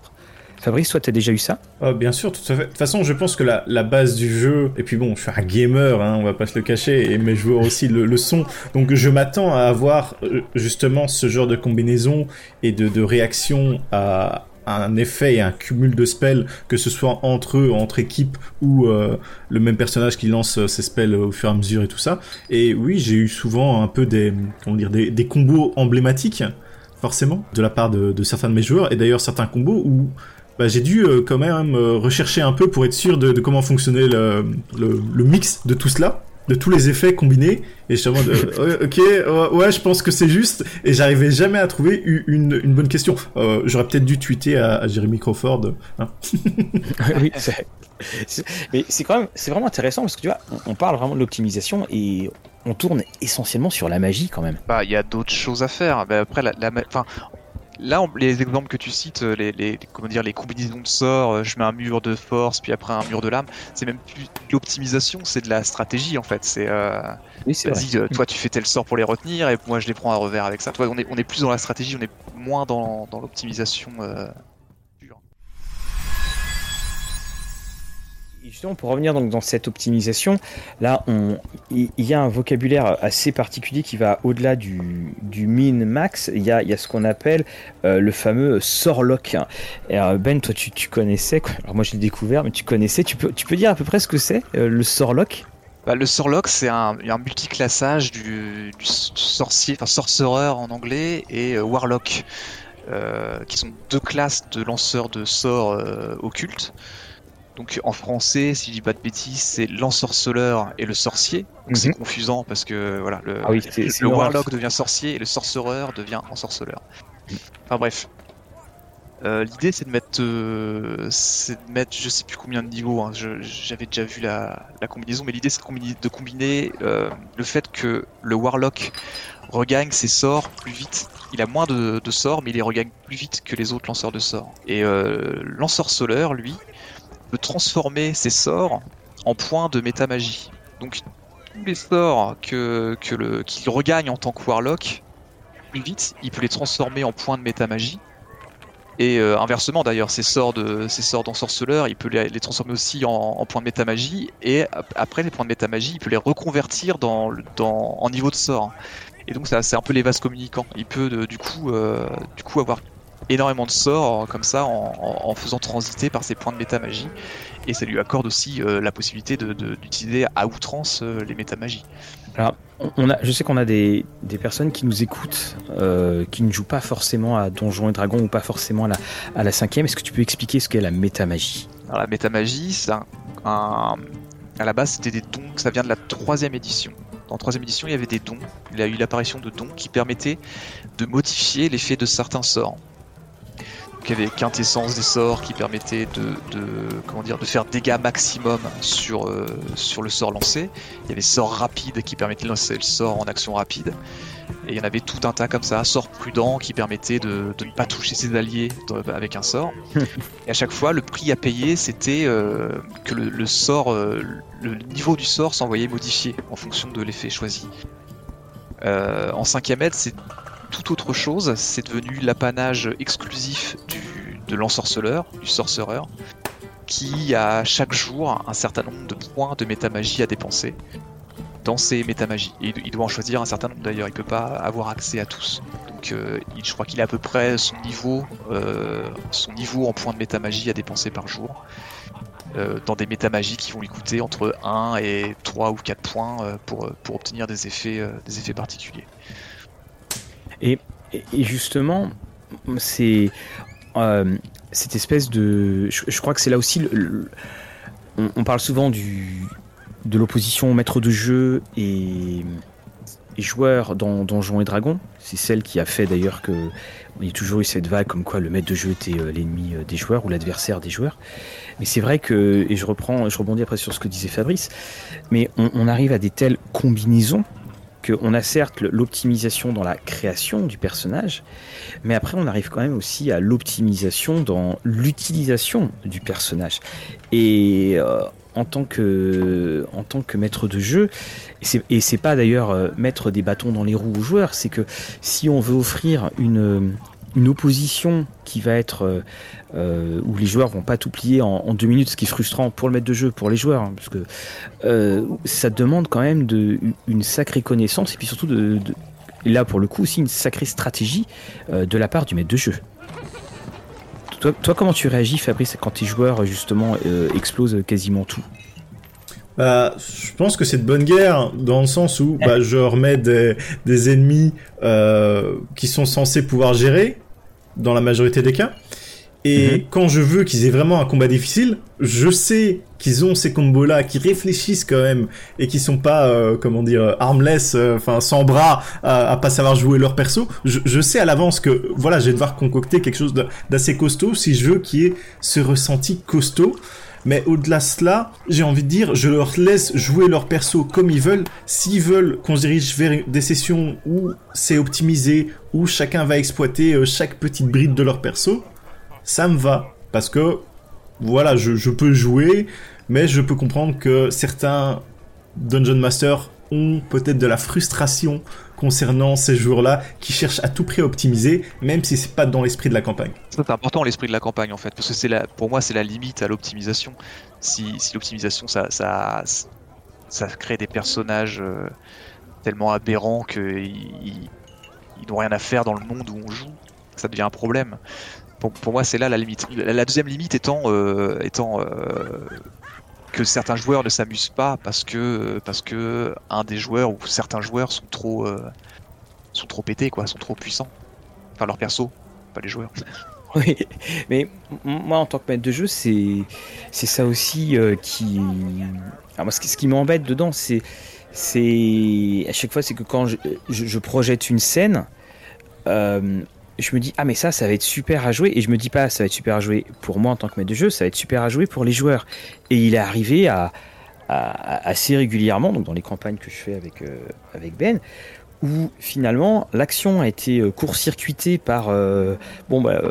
Fabrice, toi, t'as déjà eu ça? Oh, Bien sûr, tout à fait. De toute façon, je pense que la, la, base du jeu, et puis bon, je suis un gamer, hein, on va pas se le cacher, et mes joueurs aussi le, le sont, donc je m'attends à avoir euh, justement ce genre de combinaison et de, de réaction à, un effet et un cumul de spells, que ce soit entre eux, entre équipes, ou euh, le même personnage qui lance euh, ses spells au fur et à mesure et tout ça. Et oui, j'ai eu souvent un peu des, comment dire, des, des combos emblématiques, forcément, de la part de, de certains de mes joueurs, et d'ailleurs certains combos où bah, j'ai dû euh, quand même euh, rechercher un peu pour être sûr de, comment fonctionnait le, le, mix de tout cela, de tous les effets combinés. Et je me de, ok, ouais, je pense que c'est juste. Et j'arrivais jamais à trouver une, une bonne question. Euh, j'aurais peut-être dû tweeter à, à Jeremy Crawford. Hein. oui, mais c'est quand même, c'est vraiment intéressant parce que tu vois, on, parle vraiment de l'optimisation et on tourne essentiellement sur la magie quand même. Bah, il y a d'autres choses à faire. Bah, après, la, la, enfin, Là, les exemples que tu cites, euh, les, comment dire, les combinaisons de sorts, euh, je mets un mur de force, puis après un mur de lame, c'est même plus l'optimisation, c'est de la stratégie en fait. C'est euh, vas-y, toi tu fais tel sort pour les retenir, et moi je les prends à revers avec ça. Toi, on est, on est plus dans la stratégie, on est moins dans, dans l'optimisation. Justement, pour revenir donc dans cette optimisation, là, il y a un vocabulaire assez particulier qui va au-delà du, min max. Il y a, ce qu'on appelle euh, le fameux sort lock. ben, toi, tu, connaissais, alors moi je l'ai découvert, mais tu connaissais. Tu peux, tu peux dire à peu près ce que c'est euh, le sort lock bah, le Sorlock, c'est un, multiclassage du, du sorcier, enfin sorcereur en anglais, et euh, Warlock, qui sont deux classes de lanceurs de sorts occultes. Donc en français, si je dis pas de bêtises, c'est l'ensorceleur et le sorcier. Donc c'est mhm. confusant parce que voilà, le, ah warlock devient sorcier et le sorcereur devient ensorceleur. Enfin bref. Euh, l'idée c'est de mettre, euh, c'est de mettre, je sais plus combien de niveaux. Hein. J'avais déjà vu la, combinaison, mais l'idée c'est de combiner, euh, le fait que le warlock regagne ses sorts plus vite. Il a moins de, de, sorts, mais il les regagne plus vite que les autres lanceurs de sorts. Et l'ensorceleur, lui, transformer ses sorts en points de métamagie. Donc tous les sorts que, le, qu'il regagne en tant que Warlock, plus vite, il peut les transformer en points de métamagie. Et euh, inversement d'ailleurs, ces sorts de ces sorts d'ensorceleur, il peut les, transformer aussi en, points de métamagie. Et après les points de métamagie, il peut les reconvertir dans, dans en niveau de sort. Et donc c'est un peu les vases communicants. Il peut du coup euh, du coup avoir énormément de sorts comme ça en, faisant transiter par ces points de métamagie et ça lui accorde aussi euh, la possibilité d'utiliser à outrance euh, les métamagies. Alors, on a, je sais qu'on a des, personnes qui nous écoutent, euh, qui ne jouent pas forcément à Donjons et Dragons ou pas forcément à la, à la cinquième. Est-ce que tu peux expliquer ce qu'est la métamagie? Alors, la métamagie, un, à la base, c'était des dons, ça vient de la troisième édition. Dans la troisième édition, il y avait des dons. Il y a eu l'apparition de dons qui permettaient de modifier l'effet de certains sorts. Qui avait quintessence des sorts qui permettait de, comment dire de faire dégâts maximum sur euh, sur le sort lancé. Il y avait sort rapide qui permettait de lancer le sort en action rapide. Et il y en avait tout un tas comme ça, sort prudent qui permettait de, ne pas toucher ses alliés avec un sort. et à chaque fois, le prix à payer, c'était euh, que le, sort, euh, le niveau du sort s'envoyait modifié en fonction de l'effet choisi. en 5 aide, c'est tout autre chose. C'est devenu l'apanage exclusif de l'ensorceleur, du sorcereur, qui a chaque jour un certain nombre de points de métamagie à dépenser dans ses métamagies. Il doit en choisir un certain nombre d'ailleurs, il peut pas avoir accès à tous. Donc euh, je crois qu'il a à peu près son niveau, euh, son niveau en points de métamagie à dépenser par jour. Euh, dans des métamagies qui vont lui coûter entre 1 et 3 ou 4 points pour, obtenir des effets particuliers. Et, justement, c'est euh, cette espèce de. Je, crois que c'est là aussi. on, parle souvent de l'opposition maître de jeu et, joueur dans Donjons et Dragons. C'est celle qui a fait d'ailleurs que. Il y a toujours eu cette vague comme quoi le maître de jeu était euh, l'ennemi euh, des joueurs ou l'adversaire des joueurs. Mais c'est vrai que, et je reprends, je rebondis après sur ce que disait Fabrice, mais on arrive à des telles combinaisons qu'on a certes l'optimisation dans la création du personnage, mais après on arrive quand même aussi à l'optimisation dans l'utilisation du personnage. Et euh, en tant que en tant que maître de jeu et c'est pas d'ailleurs euh, mettre des bâtons dans les roues aux joueurs c'est que si on veut offrir une une opposition qui va être euh, euh, où les joueurs vont pas tout plier en, deux minutes, ce qui est frustrant pour le maître de jeu, pour les joueurs, hein, parce que euh, ça demande quand même de, une sacrée connaissance et puis surtout de, là pour le coup aussi une sacrée stratégie de la part du maître de jeu. Toi, toi comment tu réagis, Fabrice, quand tes joueurs justement explosent quasiment tout? Bah, je pense que c'est de bonne guerre dans le sens où bah, je remets des, des ennemis euh, qui sont censés pouvoir gérer dans la majorité des cas. Et mhm. quand je veux qu'ils aient vraiment un combat difficile, je sais qu'ils ont ces combos-là, qui réfléchissent quand même et qui sont pas, euh, comment dire, armless, euh, enfin sans bras, à, à, pas savoir jouer leur perso. Je, je sais à l'avance que voilà, je vais devoir concocter quelque chose d'assez costaud si je veux qu'il y ait ce ressenti costaud. Mais au-delà de cela, j'ai envie de dire, je leur laisse jouer leur perso comme ils veulent. S'ils veulent qu'on se dirige vers des sessions où c'est optimisé, où chacun va exploiter euh, chaque petite bride de leur perso, ça me va. Parce que, voilà, je, je peux jouer, mais je peux comprendre que certains Dungeon Masters ont peut-être de la frustration concernant ces joueurs-là qui cherchent à tout prix à optimiser, même si c'est pas dans l'esprit de la campagne. C'est important l'esprit de la campagne en fait, parce que c'est la, pour moi c'est la limite à l'optimisation. Si, si l'optimisation ça, ça, ça crée des personnages euh, tellement aberrants qu'ils n'ont rien à faire dans le monde où on joue, ça devient un problème. Pour, pour moi c'est là la limite. La, deuxième limite étant, euh, étant euh, que certains joueurs ne s'amusent pas parce que parce que un des joueurs ou certains joueurs sont trop euh, sont trop pétés quoi, sont trop puissants. Enfin leur perso, pas les joueurs. Oui, mais moi en tant que maître de jeu, c'est ça aussi euh, qui Alors moi, ce qui, m'embête dedans, c'est c'est à chaque fois c'est que quand je, je, projette une scène, euh, je me dis ah mais ça ça va être super à jouer. Et je me dis pas ça va être super à jouer pour moi en tant que maître de jeu ça va être super à jouer pour les joueurs. Et il est arrivé à, assez régulièrement donc dans les campagnes que je fais avec euh, Ben où finalement l'action a été euh, court-circuitée par euh, bon bah,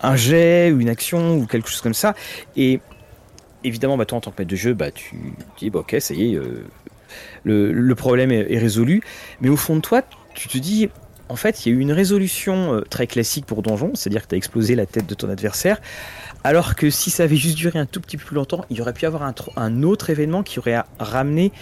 un jet ou une action ou quelque chose comme ça. Et évidemment bah, toi en tant que maître de jeu bah tu, dis bah, ok ça y est le, problème est résolu. Mais au fond de toi tu te dis en fait, il y a eu une résolution euh, très classique pour Donjon, c'est-à-dire que tu as explosé la tête de ton adversaire, alors que si ça avait juste duré un tout petit peu plus longtemps, il y aurait pu y avoir un, autre événement qui aurait ramené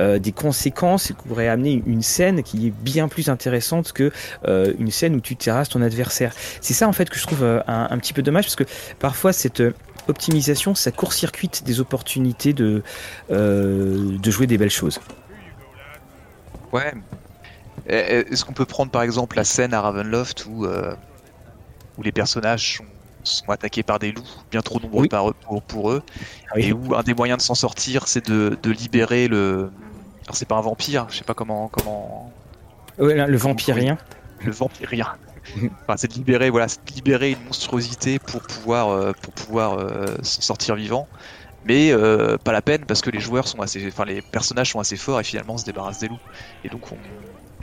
euh, des conséquences et qui aurait amené une scène qui est bien plus intéressante que euh, une scène où tu terrasses ton adversaire. C'est ça en fait que je trouve un, petit peu dommage parce que parfois cette optimisation ça court-circuite des opportunités de, de jouer des belles choses. Ouais, est-ce qu'on peut prendre par exemple la scène à Ravenloft où, euh, où les personnages sont, attaqués par des loups bien trop nombreux pour, eux ah et où un des moyens de s'en sortir c'est de, libérer le. Alors c'est pas un vampire, je sais pas comment. comment... le vampirien. Le vampirien. enfin, c'est de libérer, voilà, de libérer une monstruosité pour pouvoir, pour pouvoir s'en sortir vivant. Mais pas la peine parce que les joueurs sont assez, enfin les personnages sont assez forts et finalement on se débarrasse des loups. Et donc on,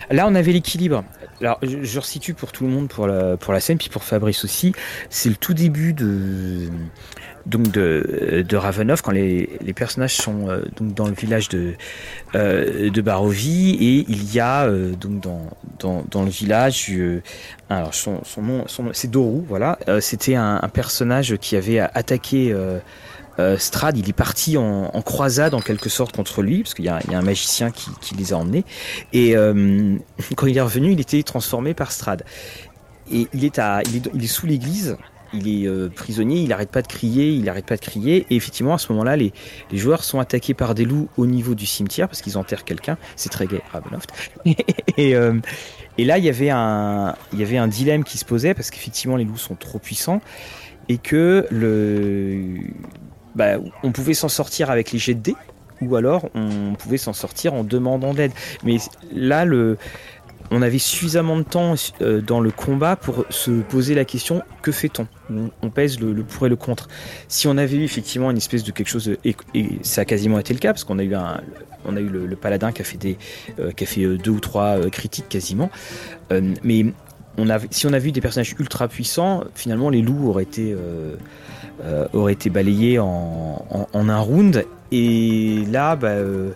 Là, on avait l'équilibre. Alors, je, je, resitue pour tout le monde, pour la, pour la scène, puis pour Fabrice aussi. C'est le tout début de, donc de, de Ravenov, quand les, les personnages sont euh, donc dans le village de, euh, de Barovie, et il y a euh, donc dans, dans, dans, le village, alors son, son nom, son, c'est Doru, voilà. C'était un, personnage qui avait attaqué euh, Strad, il est parti en, croisade en quelque sorte contre lui, parce qu'il y, a un magicien qui, les a emmenés. Et euh, quand il est revenu, il était transformé par Strad. Et il est, à, il est, sous l'église, il est euh, prisonnier, il n'arrête pas de crier, il n'arrête pas de crier. Et effectivement, à ce moment-là, les, joueurs sont attaqués par des loups au niveau du cimetière, parce qu'ils enterrent quelqu'un. C'est très gay, Ravenloft. et, et là, il y avait un, il y avait un dilemme qui se posait, parce qu'effectivement, les loups sont trop puissants et que le bah, on pouvait s'en sortir avec les jets de dés, ou alors on pouvait s'en sortir en demandant d'aide. Mais là, on avait suffisamment de temps euh, dans le combat pour se poser la question que fait-on? On, pèse le, pour et le contre. Si on avait eu effectivement une espèce de quelque chose, et, ça a quasiment été le cas, parce qu'on a eu on a eu le, paladin qui a fait des, euh, qui a fait euh, deux ou trois critiques quasiment, mais si on a vu des personnages ultra puissants, finalement les loups auraient été euh, aurait été balayé en, un round. Et là, bah, euh,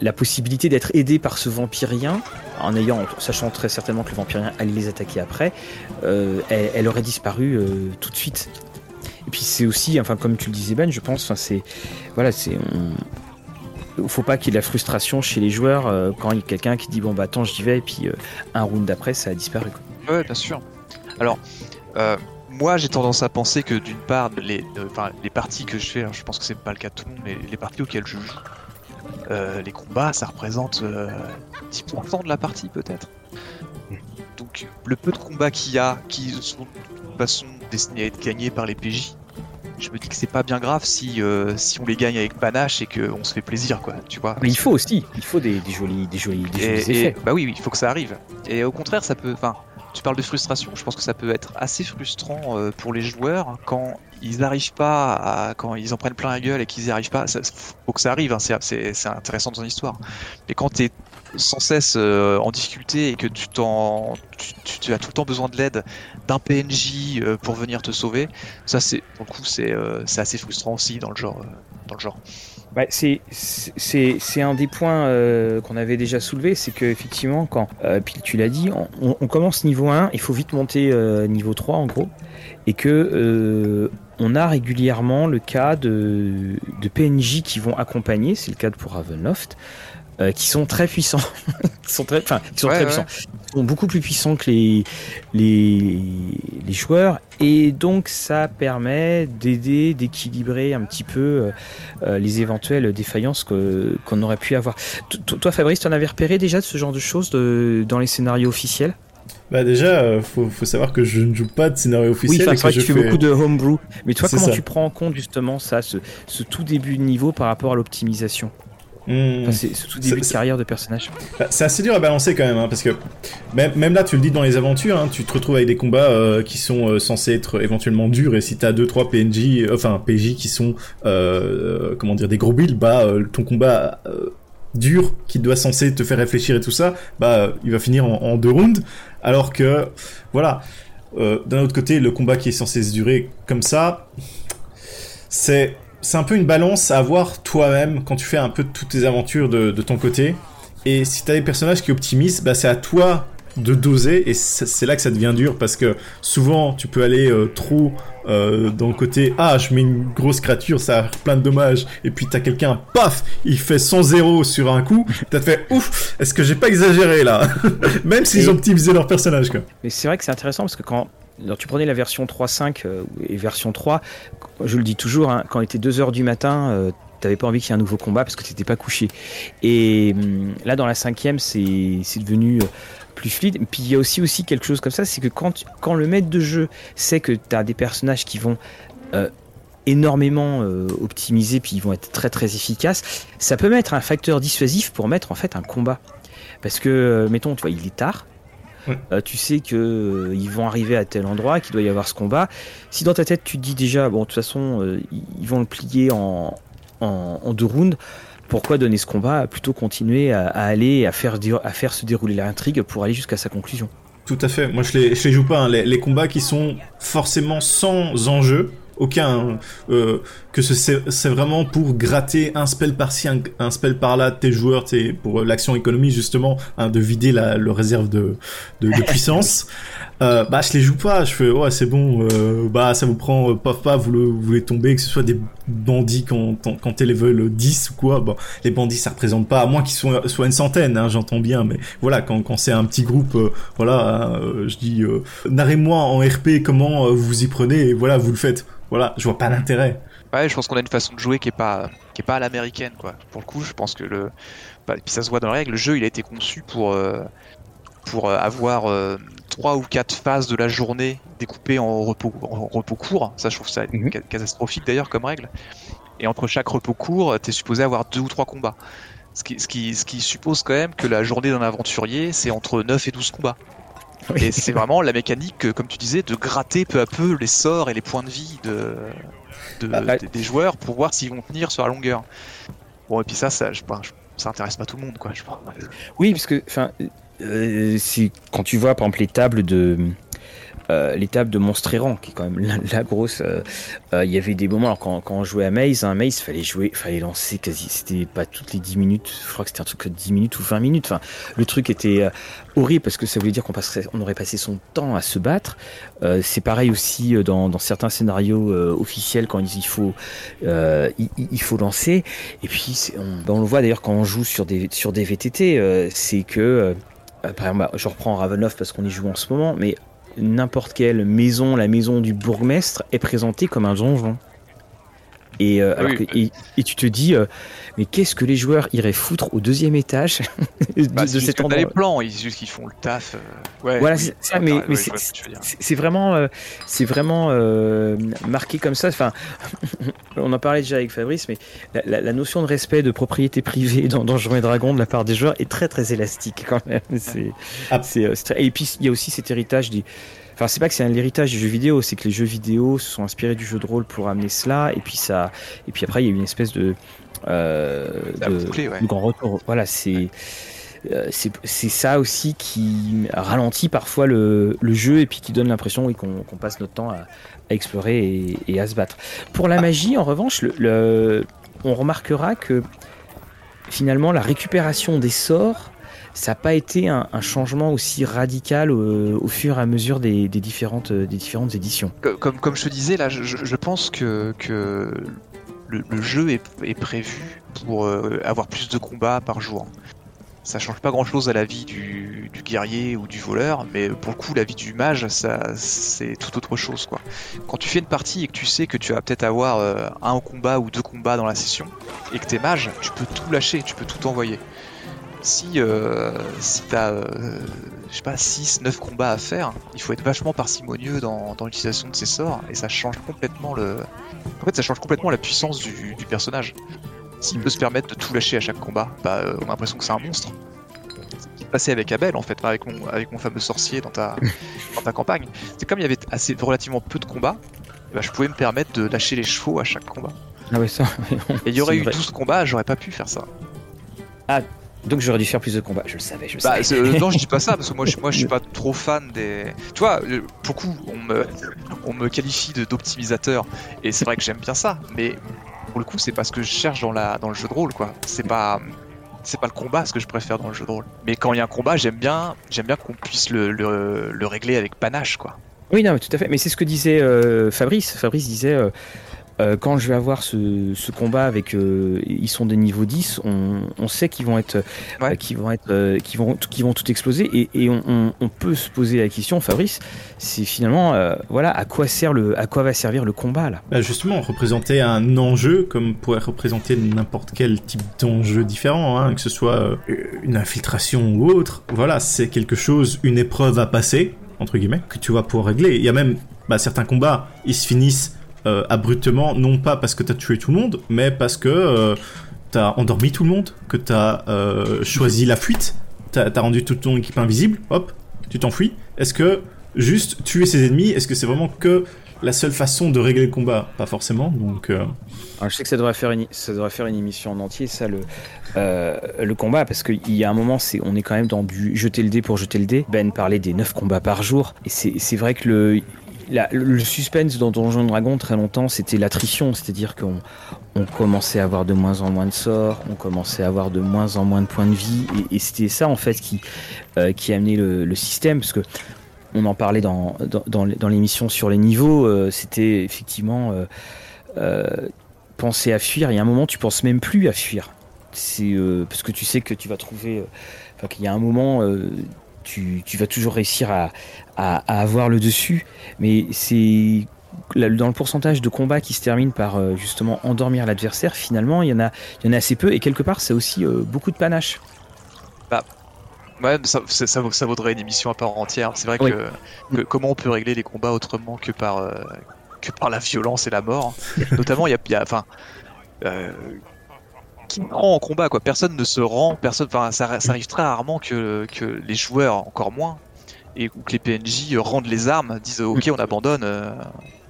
la possibilité d'être aidé par ce vampirien, en ayant, sachant très certainement que le vampirien allait les attaquer après, euh, elle, aurait disparu tout de suite. Et puis c'est aussi, enfin comme tu le disais Ben, je pense, c'est voilà, c'est faut pas qu'il y ait de la frustration chez les joueurs quand il y a quelqu'un qui dit bon bah attends j'y vais et puis un round d'après ça a disparu. Ouais bien sûr. Alors moi, j'ai tendance à penser que d'une part, les, euh, les parties que je fais, je pense que c'est pas le cas de tout le monde, mais les parties auxquelles je joue, euh, les combats, ça représente 10% euh, de la partie peut-être. Donc, le peu de combats qu'il y a, qui sont de toute façon destinés à être gagnés par les PJ, je me dis que c'est pas bien grave si, si on les gagne avec panache et qu'on se fait plaisir, quoi, tu vois. Mais il faut aussi, il faut des, jolis, des jolis, des jolis effets. bah oui, il faut que ça arrive. Et au contraire, ça peut, enfin, tu parles de frustration, je pense que ça peut être assez frustrant euh, pour les joueurs quand ils n'arrivent pas à, quand ils en prennent plein la gueule et qu'ils n'y arrivent pas. Ça, faut que ça arrive, hein, c'est intéressant dans l'histoire. Mais quand tu es sans cesse euh, en difficulté et que tu, tu, as tout le temps besoin de l'aide d'un PNJ euh, pour venir te sauver, ça c'est, pour le coup, c'est, c'est assez frustrant aussi dans le genre. dans le genre. Bah, c'est un des points euh, qu'on avait déjà soulevé, c'est que effectivement quand euh, puis tu l'as dit, on, on, commence niveau 1, il faut vite monter euh, niveau 3 en gros, et que euh, on a régulièrement le cas de, de PNJ qui vont accompagner, c'est le cas pour Ravenloft, euh, qui sont très puissants, qui sont très, enfin, qui sont très puissants, sont beaucoup plus puissants que les, les, les joueurs, et donc ça permet d'aider, d'équilibrer un petit peu euh, euh les éventuelles défaillances que, qu'on aurait pu avoir. toi, Fabrice, tu en avais repéré déjà de ce genre de choses de, dans les scénarios officiels? Bah déjà, euh, faut, faut, savoir que je ne joue pas de scénario officiel. Oui, que, tu fais beaucoup de homebrew. Mais toi, comment tu prends en compte justement ça, ce, ce tout début de niveau par rapport à l'optimisation? Hmm. c'est tout début de carrière de personnage. Bah, c'est assez dur à balancer quand même, hein, parce que même, même, là, tu le dis dans les aventures, hein, tu te retrouves avec des combats euh, qui sont euh, censés être éventuellement durs, et si t'as deux trois PNJ, euh, enfin PJ qui sont, comment dire, des gros builds, bah ton combat dur qui doit censé te faire réfléchir et tout ça, bah il va finir en, en deux rounds, alors que voilà. D'un autre côté, le combat qui est censé se durer comme ça, c'est c'est un peu une balance à avoir toi-même quand tu fais un peu toutes tes aventures de, ton côté. Et si t'as des personnages qui optimisent, bah c'est à toi de doser et c'est là que ça devient dur parce que souvent tu peux aller euh, trop euh, dans le côté ah je mets une grosse créature ça a plein de dommages et puis t'as quelqu'un paf il fait 100 0 sur un coup t'as fait ouf est-ce que j'ai pas exagéré là même s'ils ont optimisé leur personnage quoi. mais c'est vrai que c'est intéressant parce que quand alors, tu prenais la version 3.5 euh, et version 3, je le dis toujours, hein, quand il était 2h du matin, euh, t'avais pas envie qu'il y ait un nouveau combat parce que t'étais pas couché. Et hum, là, dans la cinquième, c'est devenu euh, plus fluide. Puis il y a aussi, aussi quelque chose comme ça, c'est que quand, quand le maître de jeu sait que tu as des personnages qui vont énormément optimiser puis ils vont être très très efficaces, ça peut mettre un facteur dissuasif pour mettre en fait un combat. Parce que, mettons, tu vois, il est tard, tu sais que ils vont arriver à tel endroit, qu'il doit y avoir ce combat. Si dans ta tête tu te dis déjà, bon, de toute façon, ils vont le plier en, en, deux rounds, pourquoi donner ce combat plutôt continuer à, aller à faire, à faire se dérouler l'intrigue pour aller jusqu'à sa conclusion? Tout à fait. Moi, je les, je les joue pas. Hein. Les, les, combats qui sont forcément sans enjeu, aucun euh, que c'est vraiment pour gratter un spell par-ci un, spell par-là de tes joueurs c'est pour l'action économie justement hein, de vider la le réserve de de, puissance euh, bah je les joue pas je fais ouais c'est bon euh, bah ça vous prend euh, paf pas vous, le, vous voulez tomber que ce soit des bandits quand quand t'es level 10 ou quoi bon les bandits ça représente pas à moins qu'ils soient soit une centaine hein, j'entends bien mais voilà quand quand c'est un petit groupe voilà je dis narrez-moi en RP comment vous vous y prenez et voilà vous le faites voilà, je vois pas l'intérêt. Ouais, je pense qu'on a une façon de jouer qui est pas qui est pas à l'américaine quoi. Pour le coup, je pense que le bah, puis ça se voit dans les règles, le jeu il a été conçu pour euh, pour euh, avoir euh, trois ou quatre phases de la journée découpées en repos en repos court. Ça je trouve ça mhm. catastrophique d'ailleurs comme règle. Et entre chaque repos court, t'es supposé avoir deux ou trois combats. Ce qui, ce qui, ce qui suppose quand même que la journée d'un aventurier, c'est entre 9 et 12 combats. Et c'est vraiment la mécanique, comme tu disais, de gratter peu à peu les sorts et les points de vie de, bah, des joueurs pour voir s'ils vont tenir sur la longueur. Bon, et puis ça, ça, je, ça intéresse pas tout le monde, quoi. Je Oui, parce que, enfin, euh, quand tu vois, par exemple, les tables de euh, l'étape de Monstre Errant, qui est quand même la, grosse. Euh, euh, il y avait des moments, alors quand, quand on jouait à Maze, hein, Maze, fallait jouer, fallait lancer quasi, c'était pas toutes les 10 minutes, je crois que c'était un truc de 10 minutes ou 20 minutes. Enfin, le truc était horrible parce que ça voulait dire qu'on passerait, on aurait passé son temps à se battre. c'est pareil aussi dans, certains scénarios officiels quand il faut, il, faut lancer. Et puis, on, on, le voit d'ailleurs quand on joue sur des, sur des VTT, c'est que par exemple, bah, je reprends Ravenloft parce qu'on y joue en ce moment, mais n'importe quelle maison, la maison du bourgmestre, est présentée comme un donjon. Et, euh, et, tu te dis, euh, mais qu'est-ce que les joueurs iraient foutre au deuxième étage de, bah, cet endroit les plans, ils, juste font le taf. Euh, ouais, voilà, c'est ça, mais, c'est vraiment, c'est vraiment marqué comme ça. Enfin, on en parlait déjà avec Fabrice, mais la, notion de respect de propriété privée dans Donjons et Dragons de la part des joueurs est très très élastique quand même. Ah. et puis il y a aussi cet héritage des Enfin, c'est pas que c'est l'héritage des jeux vidéo, c'est que les jeux vidéo se sont inspirés du jeu de rôle pour amener cela, et puis ça, et puis après il y a une espèce de, euh, de, grand retour. Voilà, c'est euh, c'est ça aussi qui ralentit parfois le, le, jeu et puis qui donne l'impression oui, qu'on passe notre temps à, explorer et, à se battre. Pour la magie, en revanche, le, on remarquera que finalement la récupération des sorts ça n'a pas été un, changement aussi radical au, fur et à mesure des, différentes, éditions. Comme, je te disais, là, je, pense que, le, jeu est, prévu pour euh, avoir plus de combats par jour. Ça change pas grand chose à la vie du, guerrier ou du voleur, mais pour le coup, la vie du mage, ça, c'est tout autre chose. Quand tu fais une partie et que tu sais que tu vas peut-être avoir euh, un combat ou deux combats dans la session, et que t'es mage, tu peux tout lâcher, tu peux tout envoyer si, euh, si t'as, euh, je sais pas, 6, 9 combats à faire, il faut être vachement parcimonieux dans, l'utilisation de ses sorts, et ça change complètement le... En fait, ça change complètement la puissance du, personnage. S'il peut se permettre de tout lâcher à chaque combat, bah, euh, on a l'impression que c'est un monstre. Passé avec Abel en fait, avec mon, avec mon fameux sorcier dans ta, dans ta campagne. C'est comme il y avait assez relativement peu de combats, bah, je pouvais me permettre de lâcher les chevaux à chaque combat. Ah ouais, ça. Et il y aurait eu 12 combats, j'aurais pas pu faire ça. Ah, donc j'aurais dû faire plus de combats, je le savais, je le bah, savais. non, je dis pas ça, parce que moi je, moi, je suis pas trop fan des... Tu vois, beaucoup, on me, on me qualifie d'optimisateur, et c'est vrai que j'aime bien ça, mais pour le coup, c'est pas ce que je cherche dans, la, dans le jeu de rôle, quoi. C'est pas... C'est pas le combat ce que je préfère dans le jeu de rôle. Mais quand il y a un combat, j'aime bien, j'aime bien qu'on puisse le, le, le, régler avec panache, quoi. Oui, non, tout à fait. Mais c'est ce que disait euh, Fabrice. Fabrice disait, euh, euh, quand je vais avoir ce, combat avec euh, ils sont des niveaux 10 on, sait qu'ils vont être euh, qu'ils vont être qui vont qui vont tout exploser et, on, peut se poser la question Fabrice c'est finalement voilà à quoi sert le à quoi va servir le combat là? Bah, justement représenter un enjeu comme pourrait représenter n'importe quel type d'enjeu différent hein, que ce soit une infiltration ou autre. Voilà c'est quelque chose une épreuve à passer entre guillemets que tu vas pouvoir régler. Il y a même bah, certains combats ils se finissent euh, abruptement, non pas parce que t'as tué tout le monde, mais parce que euh, t'as endormi tout le monde, que t'as euh, choisi la fuite, t'as as rendu toute ton équipe invisible, hop, tu t'enfuis. Est-ce que juste tuer ses ennemis, est-ce que c'est vraiment que la seule façon de régler le combat? Pas forcément, donc... Euh. je sais que ça devrait, faire une, ça devrait faire une émission en entier, ça, le, le combat, parce qu'il y a un moment, c'est, on est quand même dans du jeter le dé pour jeter le dé. Ben parlait des 9 combats par jour, et c'est vrai que le, le suspense dans Donjon Dragon très longtemps c'était l'attrition, c'est-à-dire qu'on on commençait à avoir de moins en moins de sorts, on commençait à avoir de moins en moins de points de vie, et, c'était ça en fait qui, euh, le, système, parce que on en parlait dans, l'émission sur les niveaux, euh, c'était effectivement euh, penser à fuir, il y a un moment tu penses même plus à fuir, parce que tu sais que tu vas trouver, enfin qu'il y a un moment tu, vas toujours réussir à, avoir le dessus. Mais c'est dans le pourcentage de combats qui se terminent par euh, justement endormir l'adversaire, finalement, il y en a, il y en a assez peu. Et quelque part, c'est aussi euh, beaucoup de panache. Bah, ouais, ça, ça, vaudrait une émission à part entière. C'est vrai que, comment on peut régler les combats autrement que par, euh, que par la violence et la mort? Notamment, il y a, enfin, qui rend en combat quoi. Personne ne se rend, personne. Enfin, ça, arrive très rarement que, que les joueurs, encore moins, et que les PNJ rendent les armes, disent ok on abandonne. Euh.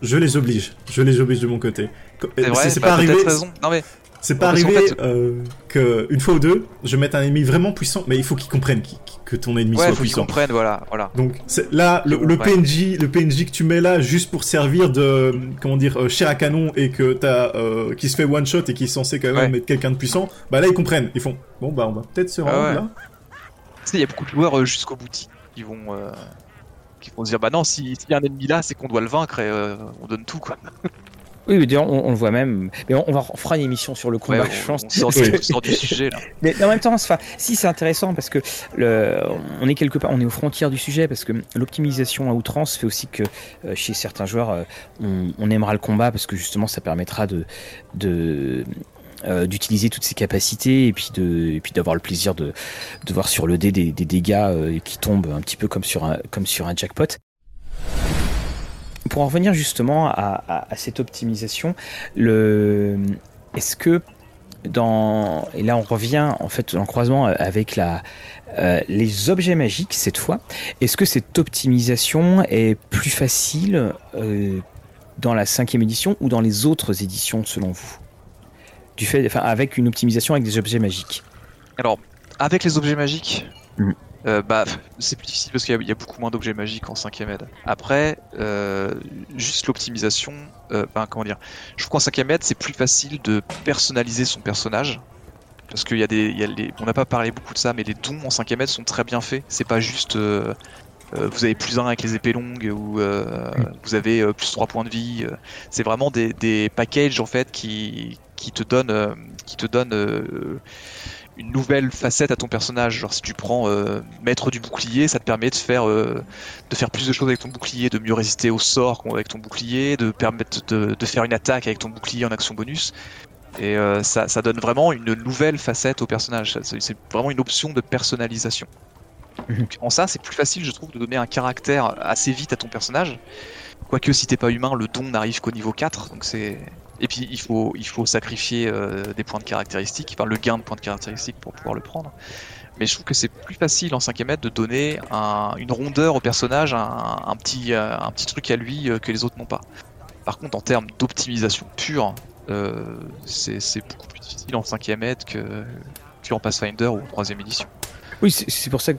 Je les oblige, je les oblige de mon côté. C'est pas arrivé. Non mais c'est pas arrivé euh, qu'une fois ou deux, je mette un ennemi vraiment puissant, mais il faut qu'il comprenne que ton ennemi ouais, soit faut puissant. comprenne, voilà, voilà. Donc là, le, PNJ, le PNJ que tu mets là juste pour servir de, comment dire, euh, chair à canon et que t'as, euh, qui se fait one shot et qui est censé quand même être quelqu'un de puissant, bah là ils comprennent, ils font, bon bah on va peut-être se ah rendre là. Tu sais, il y a beaucoup de joueurs euh, jusqu'au bout qui vont, euh, qui vont se dire, bah non, s'il y a un ennemi là, c'est qu'on doit le vaincre et on donne tout quoi. Oui, mais on, on, le voit même. Mais on, va, fera une émission sur le combat, je pense. On sort, du, sujet là. Mais en même temps, si c'est intéressant parce que le, on est quelque part, on est aux frontières du sujet parce que l'optimisation à outrance fait aussi que euh, chez certains joueurs, euh, on, aimera le combat parce que justement, ça permettra de, de euh, d'utiliser toutes ses capacités et puis de et puis d'avoir le plaisir de, de voir sur le dé des, des dégâts qui tombent un petit peu comme sur un comme sur un jackpot pour en revenir justement à, cette optimisation, le, est-ce que dans et là on revient en fait en croisement avec la euh, les objets magiques cette fois. Est-ce que cette optimisation est plus facile euh, dans la cinquième édition ou dans les autres éditions selon vous? Du fait, enfin, avec une optimisation avec des objets magiques. Alors avec les objets magiques. Mm. Euh, bah, c'est plus difficile parce qu'il y, a beaucoup moins d'objets magiques en 5ème aide. Après, euh, juste l'optimisation, euh, ben, comment dire, je trouve qu'en 5ème aide, c'est plus facile de personnaliser son personnage. Parce qu'il y a des. Y a les, on n'a pas parlé beaucoup de ça, mais les dons en 5ème aide sont très bien faits. C'est pas juste. Vous avez plus 1 avec les épées longues ou mm. vous avez plus 3 points de vie. c'est vraiment des, des, packages en fait qui, qui te donnent. qui te donnent une nouvelle facette à ton personnage. Genre si tu prends euh, maître du bouclier, ça te permet de faire euh, de faire plus de choses avec ton bouclier, de mieux résister aux sorts avec ton bouclier, de permettre de, de faire une attaque avec ton bouclier en action bonus. Et euh, ça, ça, donne vraiment une nouvelle facette au personnage. C'est vraiment une option de personnalisation. Mhm. en ça, c'est plus facile, je trouve, de donner un caractère assez vite à ton personnage. Quoique si t'es pas humain, le don n'arrive qu'au niveau 4, donc c'est et puis il faut, il faut sacrifier euh, des points de caractéristiques, enfin le gain de points de caractéristiques pour pouvoir le prendre. Mais je trouve que c'est plus facile en 5 mètre de donner une rondeur au personnage, un, petit, euh, un petit truc à lui euh, que les autres n'ont pas. Par contre, en termes d'optimisation pure, c'est beaucoup plus difficile en 5 mètre que, que en Pathfinder ou en 3 édition. Oui, c'est pour ça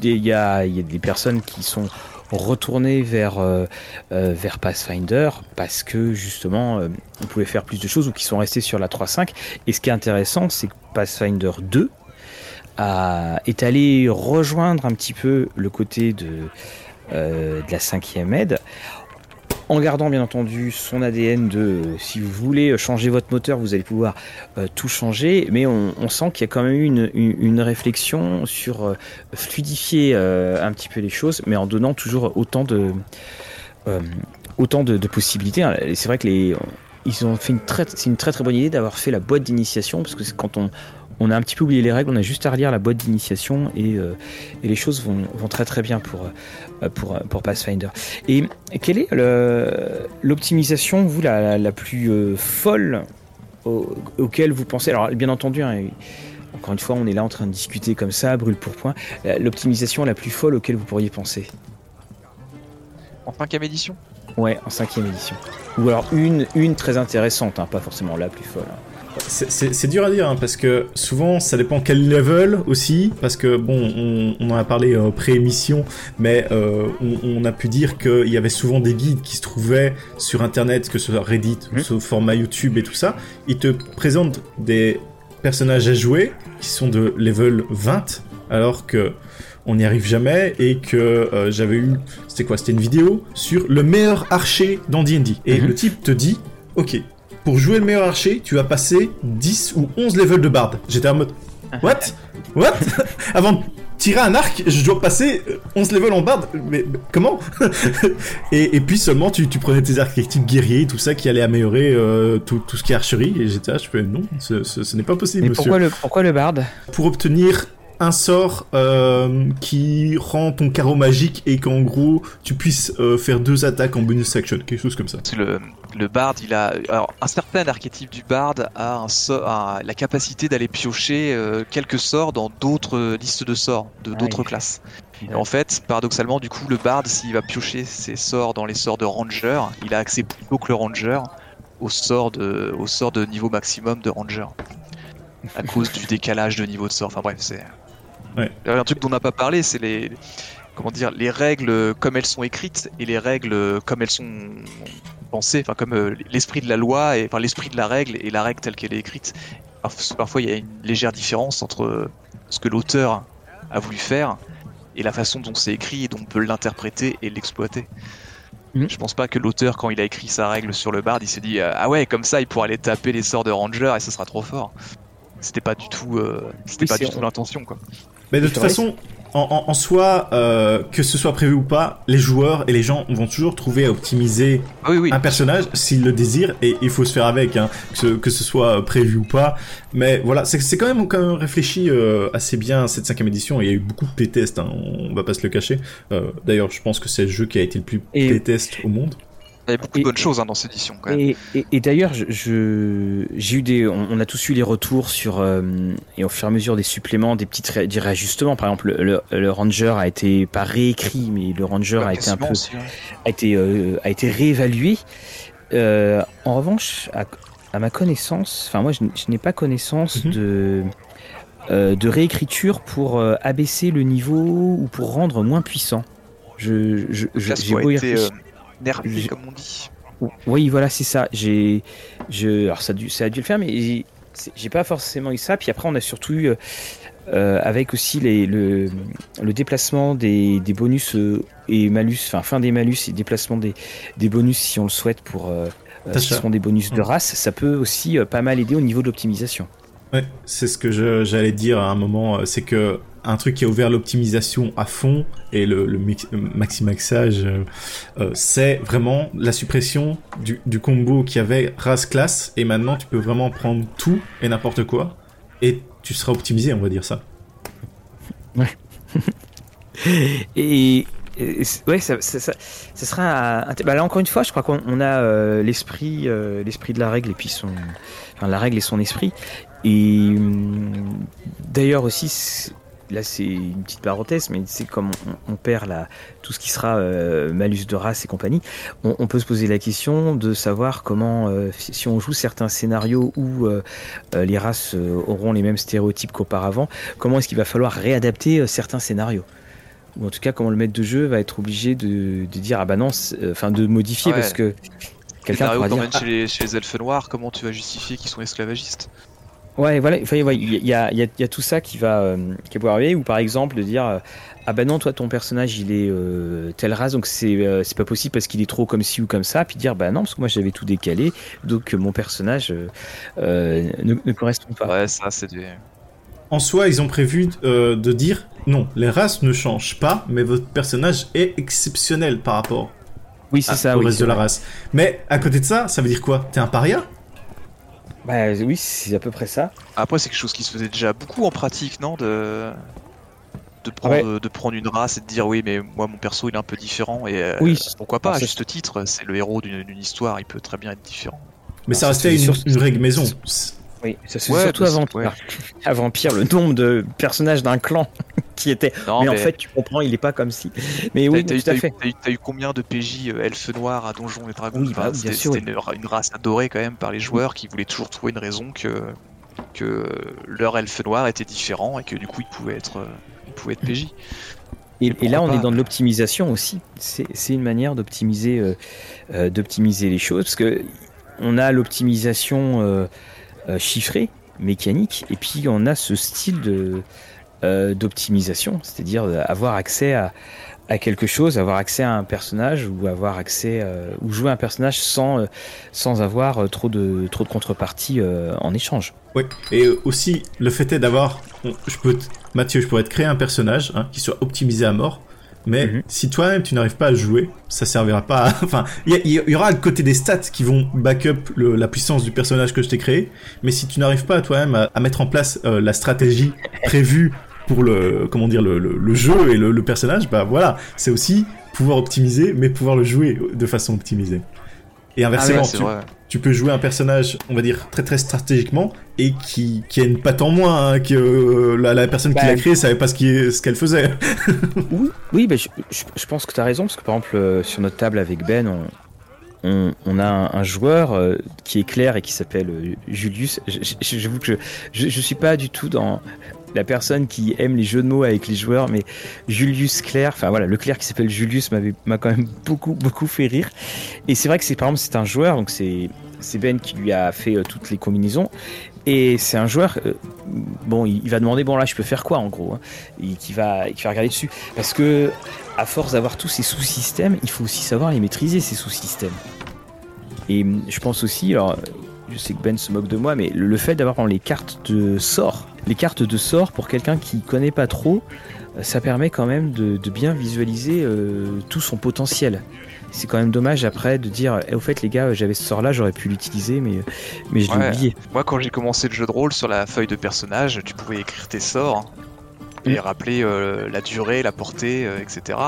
qu'il y a, y a des personnes qui sont retourner vers, euh, euh, vers Pathfinder parce que justement euh, on pouvait faire plus de choses ou qui sont restés sur la 3.5. Et ce qui est intéressant, c'est que Pathfinder 2 a, est allé rejoindre un petit peu le côté de, de la cinquième aide en gardant bien entendu son ADN de euh, si vous voulez changer votre moteur, vous allez pouvoir euh, tout changer, mais on, sent qu'il y a quand même eu une, réflexion sur euh, fluidifier un petit peu les choses, mais en donnant toujours autant de autant de, possibilités. C'est vrai que les ils ont fait une très c'est une très très bonne idée d'avoir fait la boîte d'initiation parce que quand on on a un petit peu oublié les règles, on a juste à relire la boîte d'initiation et, euh, les choses vont, très très bien pour, euh, pour, pour Pathfinder. Et quelle est l'optimisation, vous, la, la, plus euh, folle auquel vous pensez? Alors, bien entendu, hein, encore une fois, on est là en train de discuter comme ça, brûle pour point. L'optimisation la plus folle auquel vous pourriez penser? En cinquième édition? Ouais, en cinquième édition. Ou alors une, une très intéressante, hein, pas forcément la plus folle. hein. C'est dur à dire hein, parce que souvent ça dépend quel level aussi parce que bon on, on en a parlé euh, pré-émission mais euh, on, on a pu dire qu'il y avait souvent des guides qui se trouvaient sur internet que ce soit Reddit Mhm. ce format YouTube et tout ça ils te présentent des personnages à jouer qui sont de level 20 alors que on n'y arrive jamais et que euh, j'avais eu c'était quoi c'était une vidéo sur le meilleur archer dans D&D et Mhm. le type te dit ok pour jouer le meilleur archer, tu vas passer 10 ou 11 levels de bard. J'étais en mode What? What? Avant de tirer un arc, je dois passer euh, 11 levels en bard Mais, mais comment? Et, et puis seulement tu, tu prenais tes archétypes guerriers, tout ça qui allait améliorer euh, tout, tout ce qui est archerie. Et j'étais là, je fais non, ce, ce- ce n'est pas possible, Mais monsieur. pourquoi le, pourquoi le bard Pour obtenir un sort euh, qui rend ton carreau magique et qu'en gros tu puisses euh, faire deux attaques en bonus action, quelque chose comme ça. Le, le bard, il a alors un certain archétype du bard a, un so- a la capacité d'aller piocher euh, quelques sorts dans d'autres listes de sorts de Ah, d'autres classes. Et en fait, paradoxalement, du coup, le bard, s'il va piocher ses sorts dans les sorts de ranger, il a accès plus tôt que le ranger au sort de au sort de niveau maximum de ranger à cause du décalage de niveau de sort. Enfin bref, c'est Ouais. Il y a un truc dont on n'a pas parlé, c'est les comment dire les règles comme elles sont écrites et les règles comme elles sont pensées, enfin comme euh, l'esprit de la loi et enfin l'esprit de la règle et la règle telle qu'elle est écrite. Parf- Parfois, il y a une légère différence entre ce que l'auteur a voulu faire et la façon dont c'est écrit et dont on peut l'interpréter et l'exploiter. Mhm. Je pense pas que l'auteur, quand il a écrit sa règle sur le bard, il s'est dit euh, ah ouais comme ça il pourra aller taper les sorts de ranger et ce sera trop fort. C'était pas du tout, euh, c'était Oui, pas du tout l'intention quoi. Mais de toute façon, en, en- en soi, euh, que ce soit prévu ou pas, les joueurs et les gens vont toujours trouver à optimiser Ah oui oui. un personnage s'ils le désirent et il faut se faire avec, hein, que, ce, que ce soit prévu ou pas. Mais voilà, c'est c'est quand même, quand même réfléchi euh, assez bien cette cinquième édition. Il y a eu beaucoup de playtests, hein, on va pas se le cacher. Euh, D'ailleurs, je pense que c'est le jeu qui a été le plus Et- playtest au monde. Il y avait beaucoup Et- de bonnes choses hein, dans cette édition quand même. Et, et- et d'ailleurs, je- je- j'ai eu des, on, on a tous eu les retours sur euh, et au fur et à mesure des suppléments, des petits ré- des réajustements. Par exemple, le, le ranger a été pas réécrit, mais le ranger a été un peu, aussi, ouais. a été euh, a été réévalué. Euh, en revanche, à, à ma connaissance, enfin moi, je, je n'ai pas connaissance Mhm. de euh, de réécriture pour euh, abaisser le niveau ou pour rendre moins puissant. Je, je, je- j'ai beau y réfléchir. Comme on dit. Oui, voilà, c'est ça. J'ai, je, alors ça a dû, ça a dû le faire, mais j'ai- pas forcément eu ça. Puis après, on a surtout eu, euh, avec aussi les, le, le déplacement des, des bonus euh, et malus, enfin fin des malus et déplacement des, des bonus si on le souhaite pour, euh, euh, ce ça. seront des bonus de Mm. race. Ça peut aussi euh, pas mal aider au niveau de l'optimisation. Ouais, c'est ce que j'allais dire à un moment, c'est que un truc qui a ouvert l'optimisation à fond et le, le mix- euh, euh, c'est vraiment la suppression du, combo qui avait race classe et maintenant tu peux vraiment prendre tout et n'importe quoi et tu seras optimisé, on va dire ça. Et, et c- ouais, ça, ça, ça, ça sera. un- bah là encore une fois, je crois qu'on on a euh, l'esprit, l'esprit de la règle et puis son, enfin la règle et son esprit. Et hum, d'ailleurs aussi, là c'est une petite parenthèse, mais c'est comme on, on perd la, tout ce qui sera euh, malus de race et compagnie, on, on peut se poser la question de savoir comment, euh, si on joue certains scénarios où euh, les races auront les mêmes stéréotypes qu'auparavant, comment est-ce qu'il va falloir réadapter certains scénarios? Ou en tout cas comment le maître de jeu va être obligé de, de dire ah bah non enfin de modifier Ouais. parce que quelqu'un pourra dire t'emmènes chez, les, chez les elfes noirs, comment tu vas justifier qu'ils sont esclavagistes? ah, ouais voilà ouais, il y a, il y, a, il y a tout ça qui va euh, qui va pouvoir arriver ou par exemple de dire euh, ah bah non toi ton personnage il est euh, telle race donc c'est euh, c'est pas possible parce qu'il est trop comme ci ou comme ça puis dire bah non parce que moi j'avais tout décalé donc euh, mon personnage euh, euh, ne, ne correspond pas Ouais, ça c'est des. En soi, ils ont prévu euh, de dire non, les races ne changent pas, mais votre personnage est exceptionnel par rapport oui c'est à- ça au oui, reste de la race. Mais à côté de ça, ça veut dire quoi? T'es un paria? Bah oui c'est à peu près ça Après, c'est quelque chose qui se faisait déjà beaucoup en pratique, non de... De, prendre, de prendre une race et de dire oui, mais moi mon perso il est un peu différent et euh, Oui. pourquoi pas, à juste titre, c'est le héros d'une histoire, il peut très bien être différent. Mais Alors, ça restait une, une règle maison. Oui, ça se fait surtout avant, avant Pire, le nombre de personnages d'un clan qui était. mais, en fait, tu comprends, il est pas comme si. Mais oui, tout à fait. T'as eu, combien de PJ euh, elfes noirs à Donjons et Dragons? Oui, bah, C'était une, race adorée quand même par les joueurs qui voulaient toujours trouver une raison que que leur elfe noir était différent et que du coup il pouvait être, euh, il pouvait être PJ. Et, là, on est dans de l'optimisation aussi. C'est une manière d'optimiser euh, euh, d'optimiser les choses parce que on a l'optimisation chiffrée, mécanique, et puis on a ce style de d'optimisation, c'est-à-dire avoir accès à, à quelque chose, avoir accès à un personnage ou avoir accès ou jouer un personnage sans sans avoir trop de trop de contrepartie en échange. Oui, et aussi le fait est d'avoir, je peux, Mathieu, je pourrais te créer un personnage hein, qui soit optimisé à mort, mais mhm. si toi-même tu n'arrives pas à jouer, ça servira pas. À... Enfin, il y, aura le côté des stats qui vont backup le, la puissance du personnage que je t'ai créé, mais si tu n'arrives pas toi-même à, mettre en place euh, la stratégie prévue pour le, comment dire, le, le, jeu et le, personnage, bah voilà, c'est aussi pouvoir optimiser, mais pouvoir le jouer de façon optimisée. Et inversement, ah tu, peux jouer un personnage, on va dire, très très stratégiquement, et qui, qui a une patte en moins, hein, que euh, la, personne qui l'a bah, créé savait pas ce qu'elle faisait. oui, oui bah, je, je, pense que tu as raison, parce que par exemple, euh, sur notre table avec Ben, on, on, a un, joueur euh, qui est clair et qui s'appelle Julius. J'avoue que je, je, suis pas du tout dans la personne qui aime les jeux de mots avec les joueurs, mais Julius Claire, enfin voilà, le Claire qui s'appelle Julius m'a quand même beaucoup beaucoup fait rire. Et c'est vrai que c'est par exemple c'est un joueur, donc c'est Ben qui lui a fait euh, toutes les combinaisons. Et c'est un joueur, euh, bon, il, va demander bon là je peux faire quoi en gros, hein, et qui va va regarder dessus, parce que à force d'avoir tous ces sous-systèmes, il faut aussi savoir les maîtriser ces sous-systèmes. Et je pense aussi, alors je sais que Ben se moque de moi, mais le, fait d'avoir les cartes de sort, les cartes de sort pour quelqu'un qui connaît pas trop, euh, ça permet quand même de, bien visualiser euh, tout son potentiel. C'est quand même dommage après de dire, eh, au fait les gars, j'avais ce sort là, j'aurais pu l'utiliser, mais, mais je l'ai oublié. Moi quand j'ai commencé le jeu de rôle sur la feuille de personnage, tu pouvais écrire tes sorts et mm. rappeler euh, la durée, la portée, etc.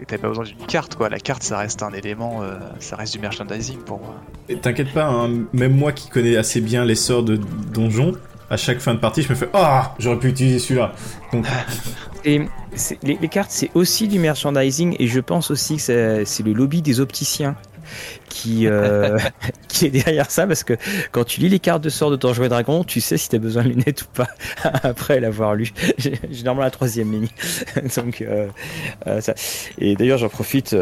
Et t'avais pas besoin d'une carte, quoi. La carte, ça reste un élément, euh, ça reste du merchandising pour moi. Et t'inquiète pas, hein, même moi qui connais assez bien les sorts de donjon, à chaque fin de partie, je me fais Ah, j'aurais pu utiliser celui-là. Et les, cartes, c'est aussi du merchandising, et je pense aussi que c'est le lobby des opticiens qui, euh, qui est derrière ça parce que quand tu lis les cartes de sort de ton jouet dragon, tu sais si tu as besoin de lunettes ou pas après l'avoir lu. Généralement la troisième ligne. Donc, euh, euh, ça. Et d'ailleurs, j'en profite.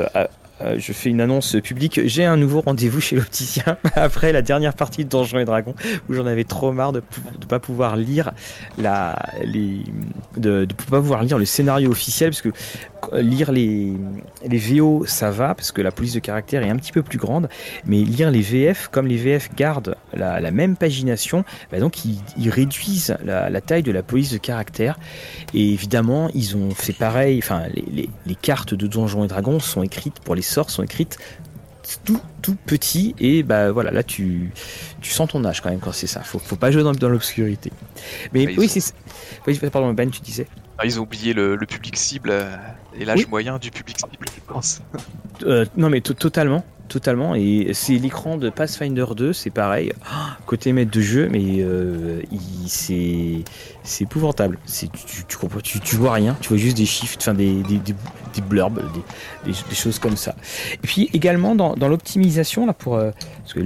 Euh, je fais une annonce publique. J'ai un nouveau rendez-vous chez l'opticien après la dernière partie de Donjons et Dragons où j'en avais trop marre de ne pas pouvoir lire la, de, de pas pouvoir lire le scénario officiel parce que lire les, les VO ça va parce que la police de caractère est un petit peu plus grande, mais lire les VF comme les VF gardent la, même pagination, bah donc ils, réduisent la, la, taille de la police de caractère et évidemment ils ont fait pareil. Enfin les, les, les cartes de Donjons et Dragons sont écrites pour les sont écrites tout tout petit et bah voilà là tu tu sens ton âge quand même quand c'est ça. Faut faut pas jouer dans, dans l'obscurité. Mais, oui c'est oui, pardon Ben tu disais. Ah, ils ont oublié le, le public cible euh, et l'âge moyen du public cible je pense. Euh, non mais totalement totalement. Et c'est l'écran de Pathfinder 2, c'est pareil. Côté maître de jeu, mais euh, c'est épouvantable. Tu, vois rien, tu vois juste des chiffres, enfin des, des, des, blurbs, des, des, choses comme ça. Et puis également dans, dans l'optimisation là pour euh, parce que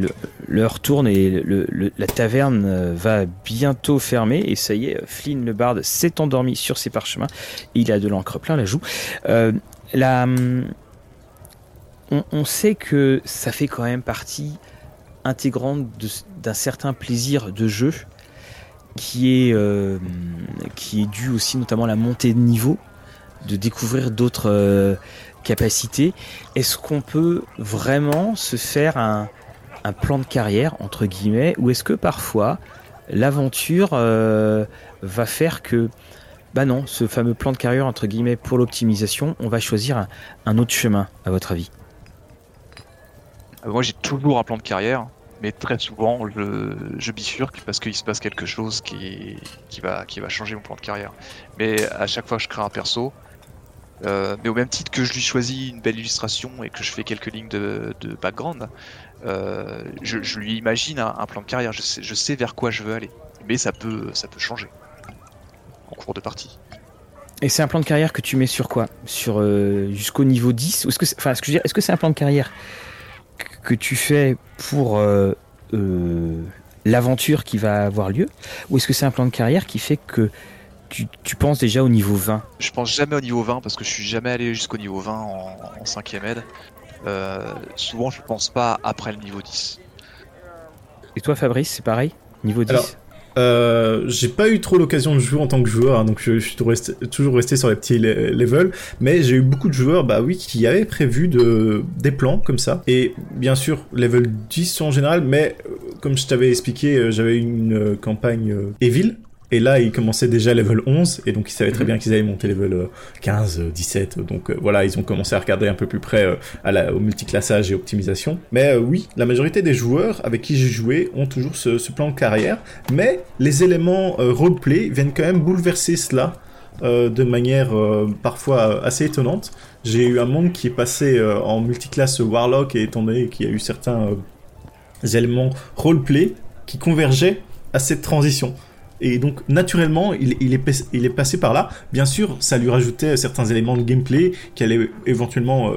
l'heure tourne et le, la taverne euh, va bientôt fermer et ça y est, Flynn le barde s'est endormi sur ses parchemins. Et il a de l'encre plein la joue. La on, sait que ça fait quand même partie intégrante d'un certain plaisir de jeu qui est, euh, qui est dû aussi notamment à la montée de niveau, de découvrir d'autres euh, capacités. Est-ce qu'on peut vraiment se faire un, plan de carrière, entre guillemets, ou est-ce que parfois l'aventure euh, va faire que bah non, ce fameux plan de carrière entre guillemets pour l'optimisation, on va choisir un autre chemin, à votre avis? Moi j'ai toujours un plan de carrière, mais très souvent je, je bifurque parce qu'il se passe quelque chose qui, qui, va, qui va changer mon plan de carrière. Mais à chaque fois je crée un perso, Euh, mais au même titre que je lui choisis une belle illustration et que je fais quelques lignes de, background, euh, je, lui imagine un, plan de carrière. Je sais, je sais vers quoi je veux aller. Mais ça peut, ça peut changer en cours de partie. Et c'est un plan de carrière que tu mets sur quoi? Sur euh, jusqu'au niveau 10 Ou est-ce que, ce que est-ce que c'est un plan de carrière? Que tu fais pour l'aventure qui va avoir lieu Ou est-ce que c'est un plan de carrière qui fait que tu, penses déjà au niveau 20 Je pense jamais au niveau 20 parce que je suis jamais allé jusqu'au niveau 20 en, 5ème aide. Euh, souvent, je pense pas après le niveau 10. Et toi, Fabrice, c'est pareil? Niveau 10 euh, j'ai pas eu trop l'occasion de jouer en tant que joueur, hein, donc je, suis toujours resté sur les petits levels, mais j'ai eu beaucoup de joueurs, bah oui, qui avaient prévu de, des plans comme ça. Et bien sûr, level 10 en général, mais euh, comme je t'avais expliqué, j'avais une campagne Evil, et là, ils commençaient déjà level 11, et donc ils savaient très mhm. bien qu'ils allaient monter level 15, euh, 17. Euh, donc euh, voilà, ils ont commencé à regarder un peu plus près à la, au multiclassage et optimisation. Mais oui, la majorité des joueurs avec qui j'ai joué ont toujours ce, ce, plan de carrière, mais les éléments roleplay viennent quand même bouleverser cela. de manière parfois assez étonnante. J'ai eu un monde qui est passé en multiclasse Warlock et étant donné qu'il y a eu certains éléments roleplay qui convergeaient à cette transition. Et donc, naturellement, il, est, il est passé par là. Bien sûr, ça lui rajoutait certains éléments de gameplay qui allaient éventuellement, euh,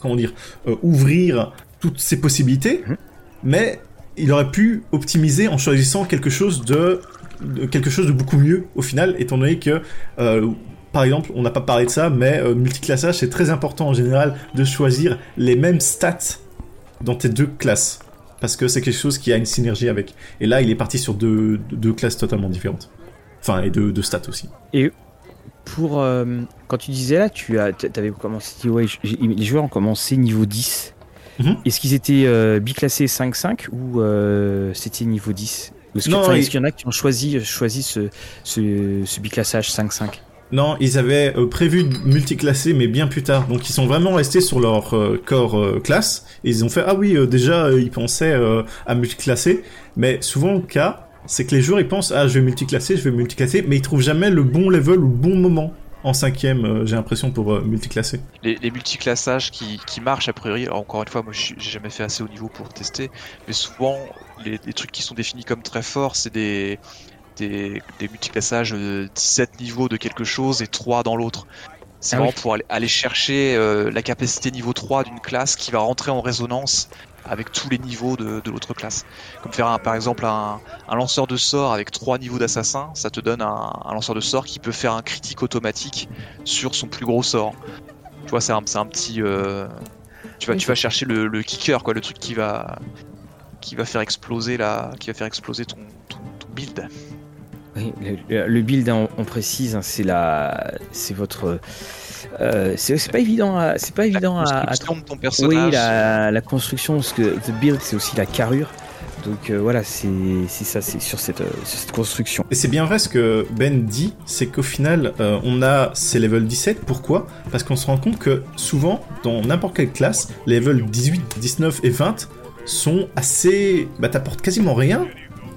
comment dire, euh, ouvrir toutes ces possibilités. Mhm. Mais il aurait pu optimiser en choisissant quelque chose de, quelque chose de beaucoup mieux au final, étant donné que, euh, par exemple, on n'a pas parlé de ça, mais multiclassage, c'est très important en général de choisir les mêmes stats dans tes deux classes parce que c'est quelque chose qui a une synergie avec. Et là, il est parti sur deux, deux classes totalement différentes. Enfin, et deux, stats aussi. Et pour. Euh, quand tu disais là, tu as, avais commencé. Ouais, les joueurs ont commencé niveau 10. Mhm. Est-ce qu'ils étaient euh, biclassés 5-5 ou euh, c'était niveau 10 Est-ce qu'il y en a qui ont choisi, choisi ce, ce, ce biclassage 5-5 non, ils avaient euh, prévu de multiclasser, mais bien plus tard. Donc ils sont vraiment restés sur leur euh, corps euh, classe. Et ils ont fait, ah oui, déjà, ils pensaient à multiclasser. Mais souvent, le cas, c'est que les joueurs, ils pensent, ah, je vais multiclasser, je vais multiclasser, mais ils trouvent jamais le bon level ou le bon moment en cinquième, j'ai l'impression, pour multiclasser. Les, multiclassages qui, marchent, a priori, encore une fois, moi j'ai jamais fait assez haut niveau pour tester, mais souvent, les trucs qui sont définis comme très forts, c'est des, des, des multiclassages 17 niveaux de quelque chose et 3 dans l'autre. C'est ah vraiment pour aller, chercher euh, la capacité niveau 3 d'une classe qui va rentrer en résonance avec tous les niveaux de, l'autre classe. Comme faire par exemple un, lanceur de sort avec 3 niveaux d'assassin, ça te donne un, lanceur de sort qui peut faire un critique automatique sur son plus gros sort. Tu vois, c'est un, un, petit. Euh, tu vas, tu vas chercher le, kicker, quoi, le truc qui va, qui va faire exploser la, qui va faire exploser ton, ton build le, build, on, précise, hein, c'est la, c'est votre, euh, c'est pas évident, c'est pas évident la construction de ton personnage. Oui, la, construction, parce que the build, c'est aussi la carrure. Donc euh, voilà, c'est ça, c'est sur cette, cette construction. Et c'est bien vrai ce que Ben dit, c'est qu'au final, euh, on a ces level 17. Pourquoi? Parce qu'on se rend compte que souvent, dans n'importe quelle classe, les levels 18, 19 et 20 sont assez... Bah t'apportes quasiment rien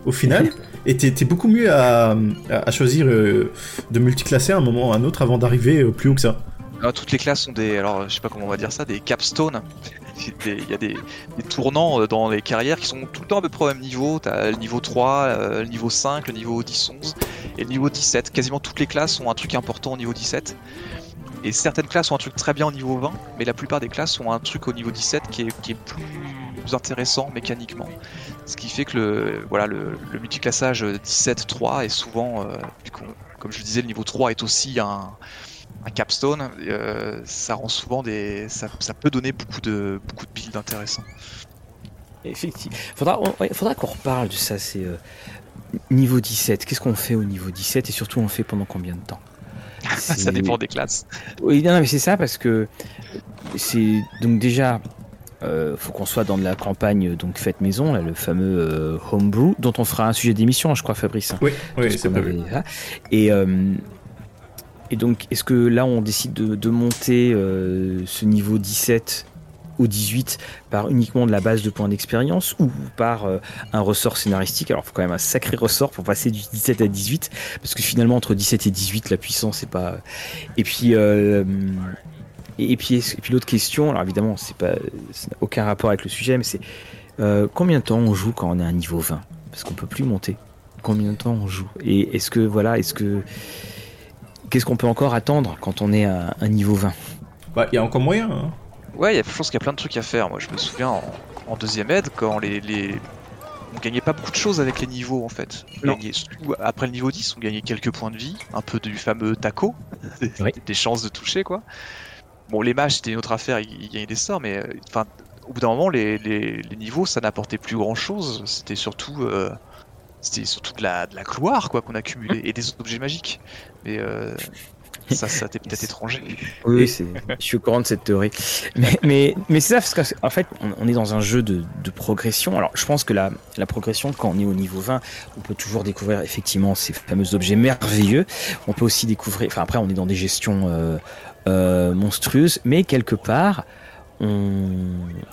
au final. Et t'es beaucoup mieux à, choisir euh, de multiclasser à un moment ou à un autre avant d'arriver euh, plus haut que ça. Alors, toutes les classes sont des, alors je sais pas comment on va dire ça, des capstones. Il y a des, tournants euh, dans les carrières qui sont tout le temps à peu près au même niveau. T'as le niveau 3, le niveau 5, le niveau 10, 11 et le niveau 17. Quasiment toutes les classes ont un truc important au niveau 17. Et certaines classes ont un truc très bien au niveau 20, mais la plupart des classes ont un truc au niveau 17 qui est, qui est plus intéressant mécaniquement. Ce qui fait que le, voilà, le, multiclassage 17-3 est souvent, euh, comme je disais, le niveau 3 est aussi un, capstone. Euh, ça rend souvent des. Ça, peut donner beaucoup de, beaucoup de builds intéressants. Effectivement. Faudra, faudra qu'on reparle de ça. C'est euh, niveau 17. Qu'est-ce qu'on fait au niveau 17 et surtout on le fait pendant combien de temps? Ça dépend des classes. Oui, non, mais c'est ça parce que c'est donc déjà euh, faut qu'on soit dans de la campagne donc faite maison, le fameux euh, homebrew, dont on fera un sujet d'émission, je crois, Fabrice. Oui, oui c'est prévu. Et, euh, et donc, est-ce que là, on décide de, monter ce niveau 17 au 18 par uniquement de la base de points d'expérience ou par euh, un ressort scénaristique? Alors, il faut quand même un sacré ressort pour passer du 17 à 18, parce que finalement, entre 17 et 18, la puissance, c'est pas. Et puis. Euh, et, puis, et puis l'autre question, alors évidemment, c'est pas, ça n'a aucun rapport avec le sujet, mais c'est euh, combien de temps on joue quand on est à un niveau 20 Parce qu'on peut plus monter. Combien de temps on joue? Et est-ce que voilà, est-ce que qu'est-ce qu'on peut encore attendre quand on est à un niveau 20 Bah, il y a encore moyen. Hein. Ouais, je pense qu'il y a plein de trucs à faire. Moi, je me souviens en, deuxième aide, quand les, les, on gagnait pas beaucoup de choses avec les niveaux en fait. après le niveau 10, on gagnait quelques points de vie, un peu du fameux taco, des, chances de toucher quoi. Bon, les matchs c'était une autre affaire, ils, gagnaient des sorts, mais euh, enfin, au bout d'un moment, les, les, niveaux ça n'apportait plus grand chose. C'était surtout, euh, c'était surtout de la, de la gloire quoi qu'on accumulait et des objets magiques. Mais euh, ça, ça t'est peut-être étranger. Oui, c'est, je suis au courant de cette théorie. Mais, mais, mais c'est ça, parce qu'en fait, on, est dans un jeu de, de, progression. Alors, je pense que la, la progression, quand on est au niveau 20, on peut toujours découvrir effectivement ces fameux objets merveilleux. On peut aussi découvrir, enfin après, on est dans des gestions euh, euh, monstrueuses, mais quelque part, on,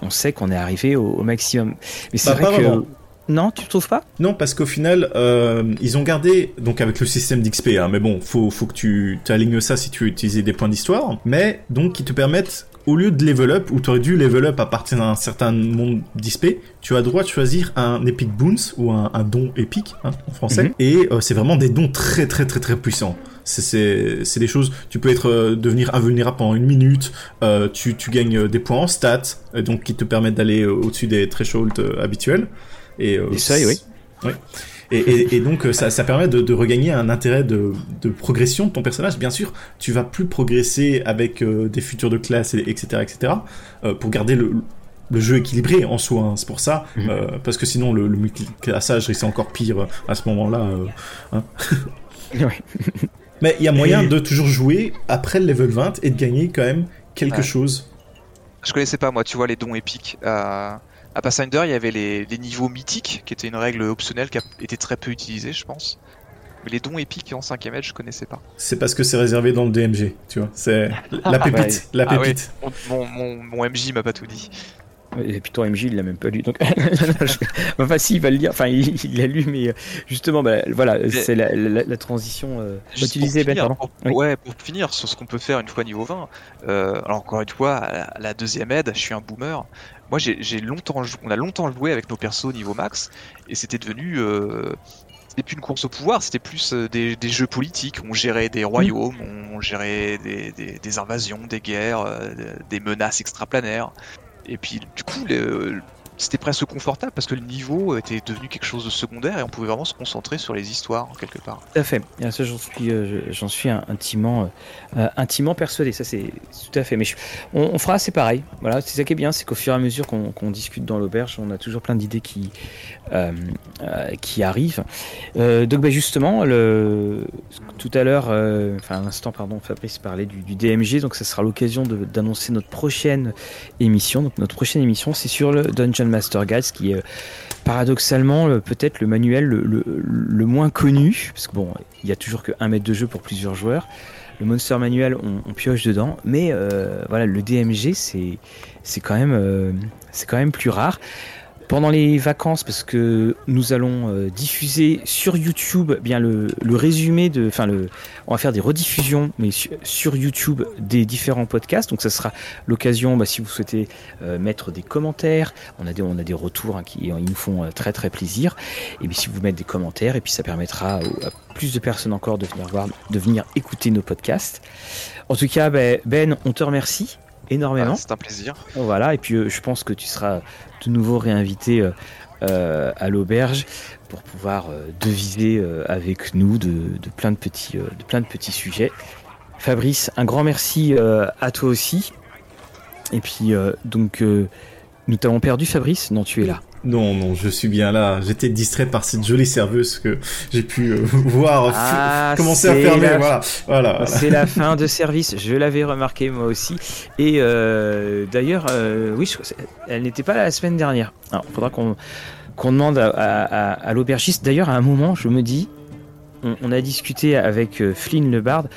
on sait qu'on est arrivé au, maximum. Mais c'est bah, vrai que... Non, tu trouves pas? Non, parce qu'au final, euh, ils ont gardé, donc avec le système d'XP, hein, mais bon, faut, faut que tu alignes ça si tu veux utiliser des points d'histoire, mais donc qui te permettent au lieu de level up, où tu aurais dû level up à partir d'un certain monde d'XP, tu as droit de choisir un Epic Boons ou un, don épique hein, en français. Mhm. Et euh, c'est vraiment des dons très très très très puissants. C'est des choses, tu peux être euh, devenir invulnérable pendant une minute, euh, tu, tu, gagnes des points en stats, donc qui te permettent d'aller au-dessus des thresholds habituels. Et, euh, ça, oui. Et, et, donc euh, ça, ça permet de, de, regagner un intérêt de, de, progression de ton personnage. Bien sûr, tu vas plus progresser avec euh, des futurs de classe, etc., etc., pour garder le, le jeu équilibré en soi. Hein. C'est pour ça, mhm. parce que sinon le, le multiclassage risque encore pire à ce moment-là. Hein. Mais il y a moyen de toujours jouer après le level 20 et de gagner quand même quelque chose. Je connaissais pas moi, tu vois les dons épiques. À Pathfinder, il y avait les, niveaux mythiques, qui étaient une règle optionnelle qui a été très peu utilisée, je pense. Mais les dons épiques en 5ème edge, je connaissais pas. C'est parce que c'est réservé dans le DMG, tu vois. C'est la pépite. la ah pépite. mon, mon, MJ m'a pas tout dit. Et puis ton MJ, il l'a même pas lu. Donc... enfin, si, il va le lire. Enfin, il l'a lu, mais euh, justement, bah, voilà, c'est la, transition. Euh... Utilisée, ben, pour, Ouais, pour finir sur ce qu'on peut faire une fois niveau 20. Euh, alors, encore une fois, la deuxième aide, je suis un boomer moi j'ai longtemps on a longtemps joué avec nos persos niveau max et c'était devenu euh, c'était plus une course au pouvoir c'était plus euh, des, des, jeux politiques on gérait des royaumes on gérait des, des, des invasions des guerres des menaces extraplanaires et puis du coup le, c'était presque confortable parce que le niveau était devenu quelque chose de secondaire et on pouvait vraiment se concentrer sur les histoires quelque part. Tout à fait. Ça, j'en suis, euh, j'en suis intimement, euh, intimement persuadé. Ça, c'est tout à fait. Mais on, fera c'est pareil. Voilà, c'est ça qui est bien, c'est qu'au fur et à mesure qu'on discute dans l'auberge, on a toujours plein d'idées qui, euh, qui arrivent. donc, bah, justement, tout à l'heure, enfin, un instant, pardon, Fabrice parlait du, DMG. Donc, ça sera l'occasion d'annoncer notre prochaine émission. Notre prochaine émission, c'est sur le Dungeon Master Guides, qui est paradoxalement peut-être le manuel le, moins connu, parce que bon, il y a toujours que un mètre de jeu pour plusieurs joueurs. Le Monster Manual, on, pioche dedans, mais euh, voilà, le DMG, c'est quand euh, c'est quand même plus rare pendant les vacances parce que nous allons euh, diffuser sur YouTube eh bien le, le, résumé de enfin le on va faire des rediffusions mais sur, YouTube des différents podcasts donc ça sera l'occasion bah, si vous souhaitez euh, mettre des commentaires on a des on a des retours hein, qui ils nous font euh, très très plaisir et bien si vous mettez des commentaires et puis ça permettra à, plus de personnes encore de venir voir de venir écouter nos podcasts en tout cas ben, ben on te remercie énormément. c'est un plaisir. Voilà, et puis je pense que tu seras de nouveau réinvité euh, euh, à l'auberge pour pouvoir euh, deviser avec nous de, plein de petits, de plein de petits sujets. Fabrice, un grand merci à toi aussi. Et puis donc nous t'avons perdu Fabrice Non, tu es là. Non, non, je suis bien là. J'étais distrait par cette jolie serveuse que j'ai pu euh, voir ah, commencer à fermer. Voilà, voilà, C'est la fin de service. Je l'avais remarqué moi aussi. Et euh, d'ailleurs, euh, oui, elle n'était pas là la semaine dernière. Alors, il faudra qu'on qu'on demande à, à, l'aubergiste. D'ailleurs, à un moment, je me dis, on, a discuté avec Flynn le barde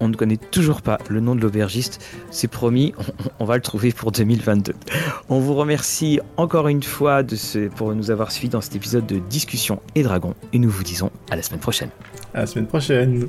on ne connaît toujours pas le nom de l'aubergiste. C'est promis, on, va le trouver pour 2022. On vous remercie encore une fois de pour nous avoir suivis dans cet épisode de Discussion et Dragon et nous vous disons à la semaine prochaine. À la semaine prochaine.